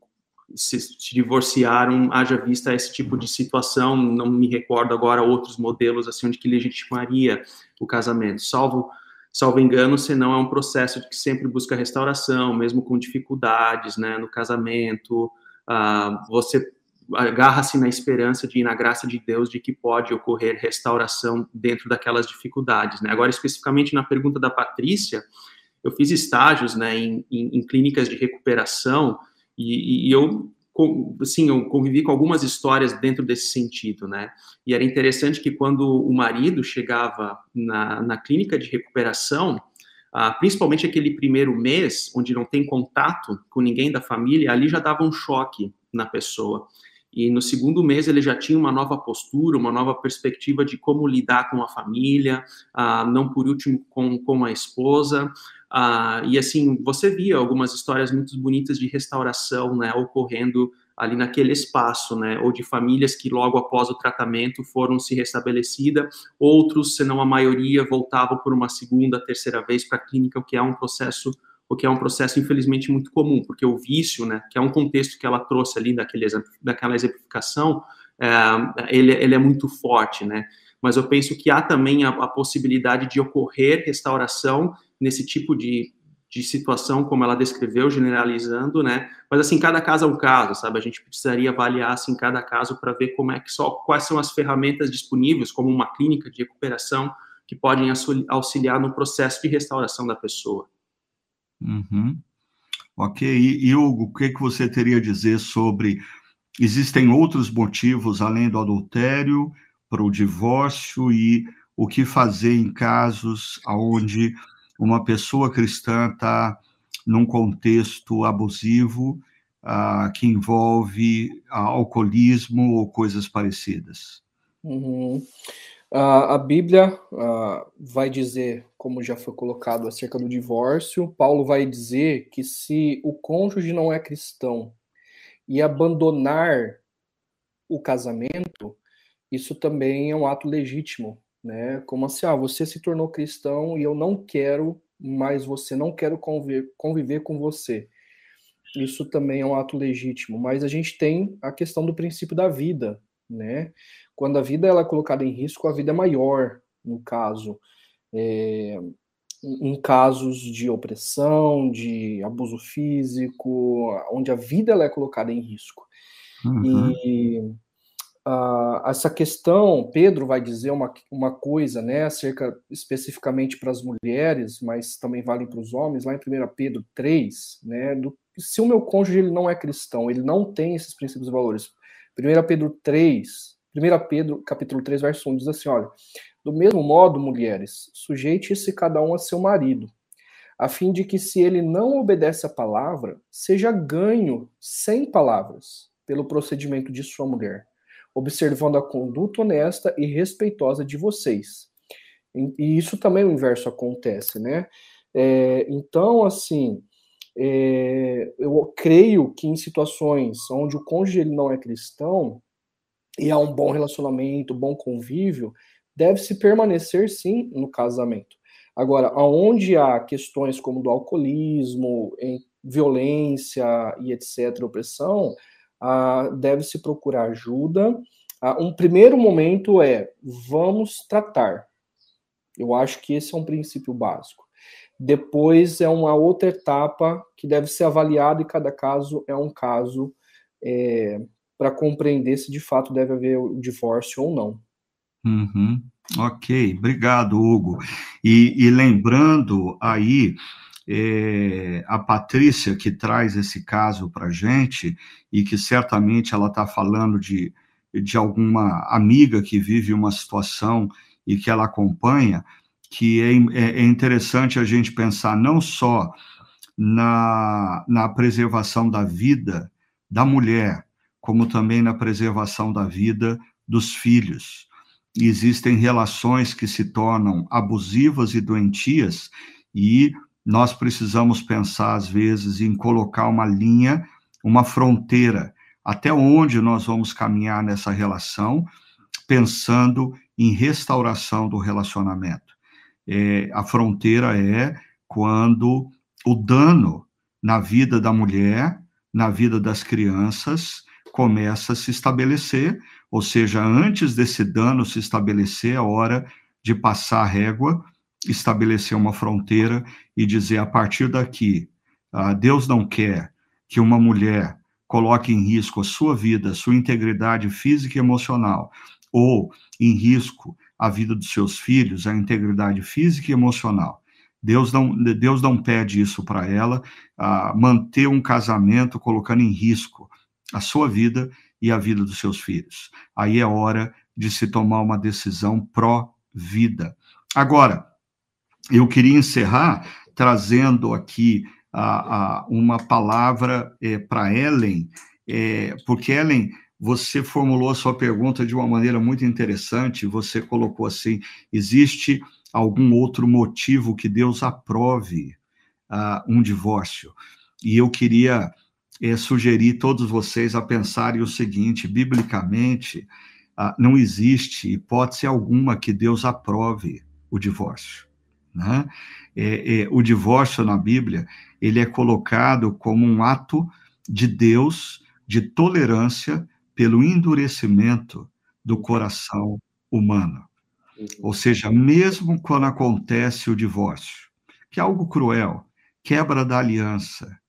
se, se, divorciaram, haja vista esse tipo de situação, não me recordo agora outros modelos assim onde que legitimaria o casamento, salvo salvo engano, senão é um processo que sempre busca restauração, mesmo com dificuldades, né, no casamento, uh, você agarra-se na esperança de, na graça de Deus, de que pode ocorrer restauração dentro daquelas dificuldades, né. Agora, especificamente na pergunta da Patrícia, eu fiz estágios, né, em, em, em clínicas de recuperação, e, e eu sim, eu convivi com algumas histórias dentro desse sentido, né? E era interessante que quando o marido chegava na, na clínica de recuperação, ah, principalmente aquele primeiro mês, onde não tem contato com ninguém da família, ali já dava um choque na pessoa. E no segundo mês ele já tinha uma nova postura, uma nova perspectiva de como lidar com a família, ah, não por último com, com a esposa. Ah, e assim, você via algumas histórias muito bonitas de restauração, né, ocorrendo ali naquele espaço, né, ou de famílias que logo após o tratamento foram se restabelecida, outros, se não a maioria, voltavam por uma segunda, terceira vez para a clínica, o que é um processo, o que é um processo infelizmente muito comum, porque o vício, né, que é um contexto que ela trouxe ali daquele, daquela exemplificação, é, ele, ele é muito forte, né, mas eu penso que há também a, a possibilidade de ocorrer restauração nesse tipo de, de situação, como ela descreveu, generalizando, né? Mas assim, cada caso é um caso, sabe? A gente precisaria avaliar assim cada caso para ver como é que só quais são as ferramentas disponíveis, como uma clínica de recuperação que podem auxiliar no processo de restauração da pessoa. Uhum. Ok. E, Hugo, o que, que você teria a dizer sobre existem outros motivos além do adultério para o divórcio e o que fazer em casos onde uma pessoa cristã está num contexto abusivo uh, que envolve uh, alcoolismo ou coisas parecidas. Uhum. Uh, a Bíblia vai dizer, como já foi colocado acerca do divórcio, Paulo vai dizer que se o cônjuge não é cristão e abandonar o casamento, isso também é um ato legítimo né? Como assim, ah, você se tornou cristão e eu não quero mais você, não quero conviver, conviver com você. Isso também é um ato legítimo, mas a gente tem a questão do princípio da vida, né? Quando a vida ela é colocada em risco, a vida é maior, no caso. É, em casos de opressão, de abuso físico, onde a vida ela é colocada em risco. Uhum. E Essa questão, Pedro vai dizer uma, uma coisa, né, acerca especificamente para as mulheres, mas também vale para os homens, lá em 1 Pedro 3, né, do, se o meu cônjuge ele não é cristão, ele não tem esses princípios e valores. 1 Pedro 3, 1 Pedro capítulo 3, verso 1, diz assim, olha, do mesmo modo, mulheres, sujeite-se cada um a seu marido, a fim de que se ele não obedece à palavra, seja ganho sem palavras pelo procedimento de sua mulher observando a conduta honesta e respeitosa de vocês. E isso também o inverso acontece, né? É, então, assim, é, eu creio que em situações onde o cônjuge ele não é cristão e há um bom relacionamento, bom convívio, deve-se permanecer sim no casamento. Agora, aonde há questões como do alcoolismo, violência e etc., opressão, ah, deve-se procurar ajuda. Ah, um primeiro momento é vamos tratar. Eu acho que esse é um princípio básico. Depois é uma outra etapa que deve ser avaliada e cada caso é um caso é, para compreender se de fato deve haver o divórcio ou não. Uhum. Ok, obrigado, Hugo. E, e lembrando aí é, a Patrícia, que traz esse caso para a gente, e que certamente ela está falando de, de alguma amiga que vive uma situação e que ela acompanha, que é, é, é interessante a gente pensar não só na, na preservação da vida da mulher, como também na preservação da vida dos filhos. Existem relações que se tornam abusivas e doentias, e nós precisamos pensar, às vezes, em colocar uma linha uma fronteira até onde nós vamos caminhar nessa relação, pensando em restauração do relacionamento. É, a fronteira é quando o dano na vida da mulher, na vida das crianças, começa a se estabelecer, ou seja, antes desse dano se estabelecer, é hora de passar a régua, estabelecer uma fronteira e dizer a partir daqui, ah, Deus não quer que uma mulher coloque em risco a sua vida, a sua integridade física e emocional, ou em risco a vida dos seus filhos, a integridade física e emocional. Deus não, Deus não pede isso para ela, ah, manter um casamento colocando em risco a sua vida e a vida dos seus filhos. Aí é hora de se tomar uma decisão pró-vida. Agora, eu queria encerrar trazendo aqui a, a uma palavra é, para Ellen, é, porque Ellen, você formulou a sua pergunta de uma maneira muito interessante. Você colocou assim: existe algum outro motivo que Deus aprove uh, um divórcio? E eu queria é, sugerir todos vocês a pensarem o seguinte: biblicamente, uh, não existe hipótese alguma que Deus aprove o divórcio. Né? É, é, o divórcio na Bíblia ele é colocado como um ato de Deus de tolerância pelo endurecimento do coração humano. Ou seja, mesmo quando acontece o divórcio, que é algo cruel, quebra da aliança,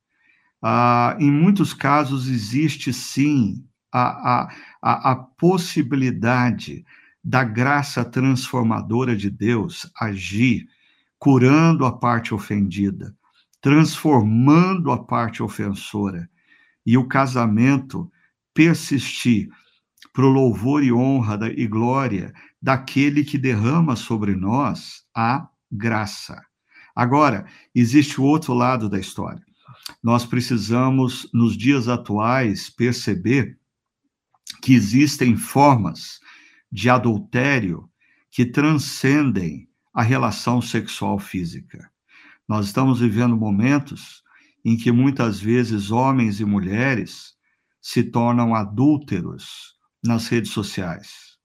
ah, em muitos casos existe sim a, a, a, a possibilidade da graça transformadora de Deus agir, curando a parte ofendida, transformando a parte ofensora, e o casamento persistir para o louvor e honra e glória daquele que derrama sobre nós a graça. Agora, existe o outro lado da história. Nós precisamos, nos dias atuais, perceber que existem formas de adultério que transcendem a relação sexual física. Nós estamos vivendo momentos em que muitas vezes homens e mulheres se tornam adúlteros nas redes sociais,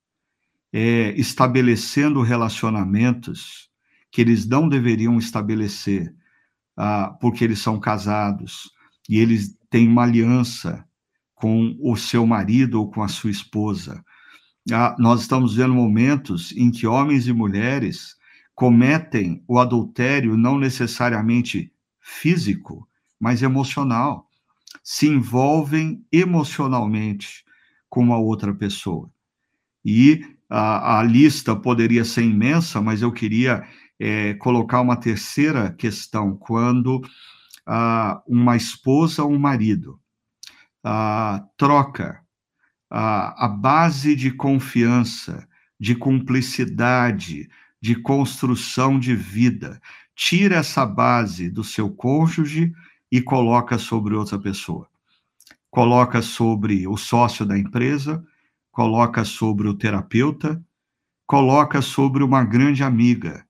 é, estabelecendo relacionamentos que eles não deveriam estabelecer, ah, porque eles são casados e eles têm uma aliança com o seu marido ou com a sua esposa. Ah, nós estamos vendo momentos em que homens e mulheres cometem o adultério não necessariamente físico, mas emocional. Se envolvem emocionalmente com uma outra pessoa. E a, a lista poderia ser imensa, mas eu queria é, colocar uma terceira questão: quando ah, uma esposa ou um marido ah, troca ah, a base de confiança, de cumplicidade, de construção de vida. Tira essa base do seu cônjuge e coloca sobre outra pessoa. Coloca sobre o sócio da empresa, coloca sobre o terapeuta, coloca sobre uma grande amiga.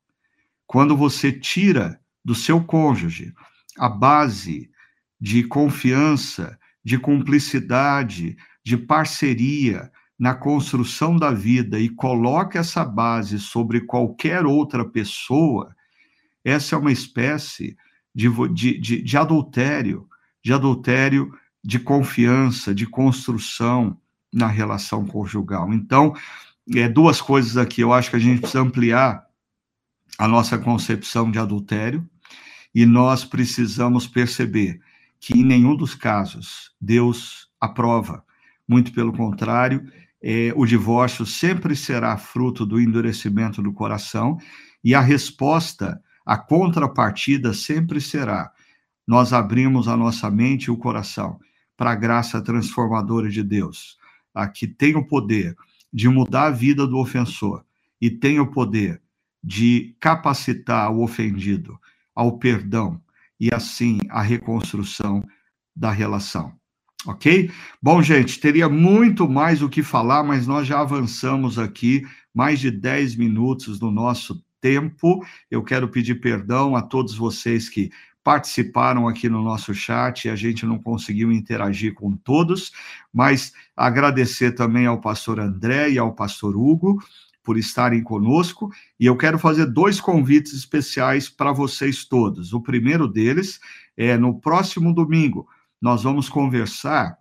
Quando você tira do seu cônjuge a base de confiança, de cumplicidade, de parceria, na construção da vida e coloca essa base sobre qualquer outra pessoa, essa é uma espécie de, de, de, de adultério, de adultério de confiança, de construção na relação conjugal. Então, é, duas coisas aqui. Eu acho que a gente precisa ampliar a nossa concepção de adultério e nós precisamos perceber que em nenhum dos casos Deus aprova. Muito pelo contrário, é, o divórcio sempre será fruto do endurecimento do coração e a resposta, a contrapartida sempre será: nós abrimos a nossa mente e o coração para a graça transformadora de Deus, a que tem o poder de mudar a vida do ofensor e tem o poder de capacitar o ofendido ao perdão e assim a reconstrução da relação. Ok? Bom, gente, teria muito mais o que falar, mas nós já avançamos aqui mais de 10 minutos do nosso tempo. Eu quero pedir perdão a todos vocês que participaram aqui no nosso chat e a gente não conseguiu interagir com todos, mas agradecer também ao pastor André e ao pastor Hugo por estarem conosco, e eu quero fazer dois convites especiais para vocês todos. O primeiro deles é no próximo domingo, nós vamos conversar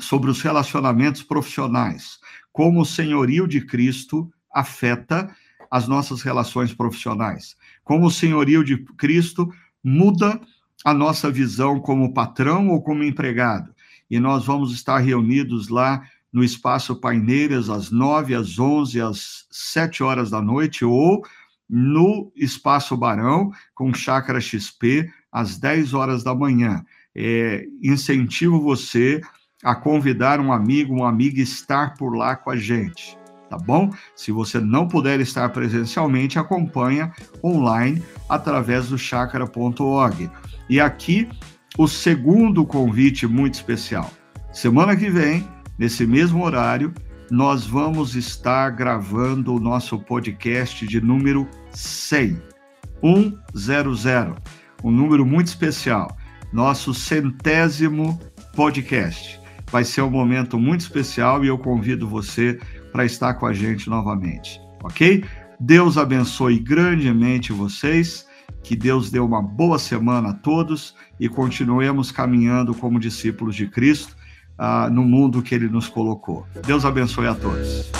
sobre os relacionamentos profissionais, como o senhorio de Cristo afeta as nossas relações profissionais, como o senhorio de Cristo muda a nossa visão como patrão ou como empregado. E nós vamos estar reunidos lá no Espaço Paineiras às 9, às 11, às 7 horas da noite, ou no Espaço Barão, com Chácara XP, às 10 horas da manhã. É, incentivo você a convidar um amigo, uma amiga estar por lá com a gente, tá bom? Se você não puder estar presencialmente, acompanha online através do chakra.org. E aqui o segundo convite muito especial. Semana que vem, nesse mesmo horário, nós vamos estar gravando o nosso podcast de número 100, 100, um número muito especial, nosso centésimo podcast. Vai ser um momento muito especial e eu convido você para estar com a gente novamente, ok? Deus abençoe grandemente vocês, que Deus dê uma boa semana a todos e continuemos caminhando como discípulos de Cristo uh, no mundo que Ele nos colocou. Deus abençoe a todos.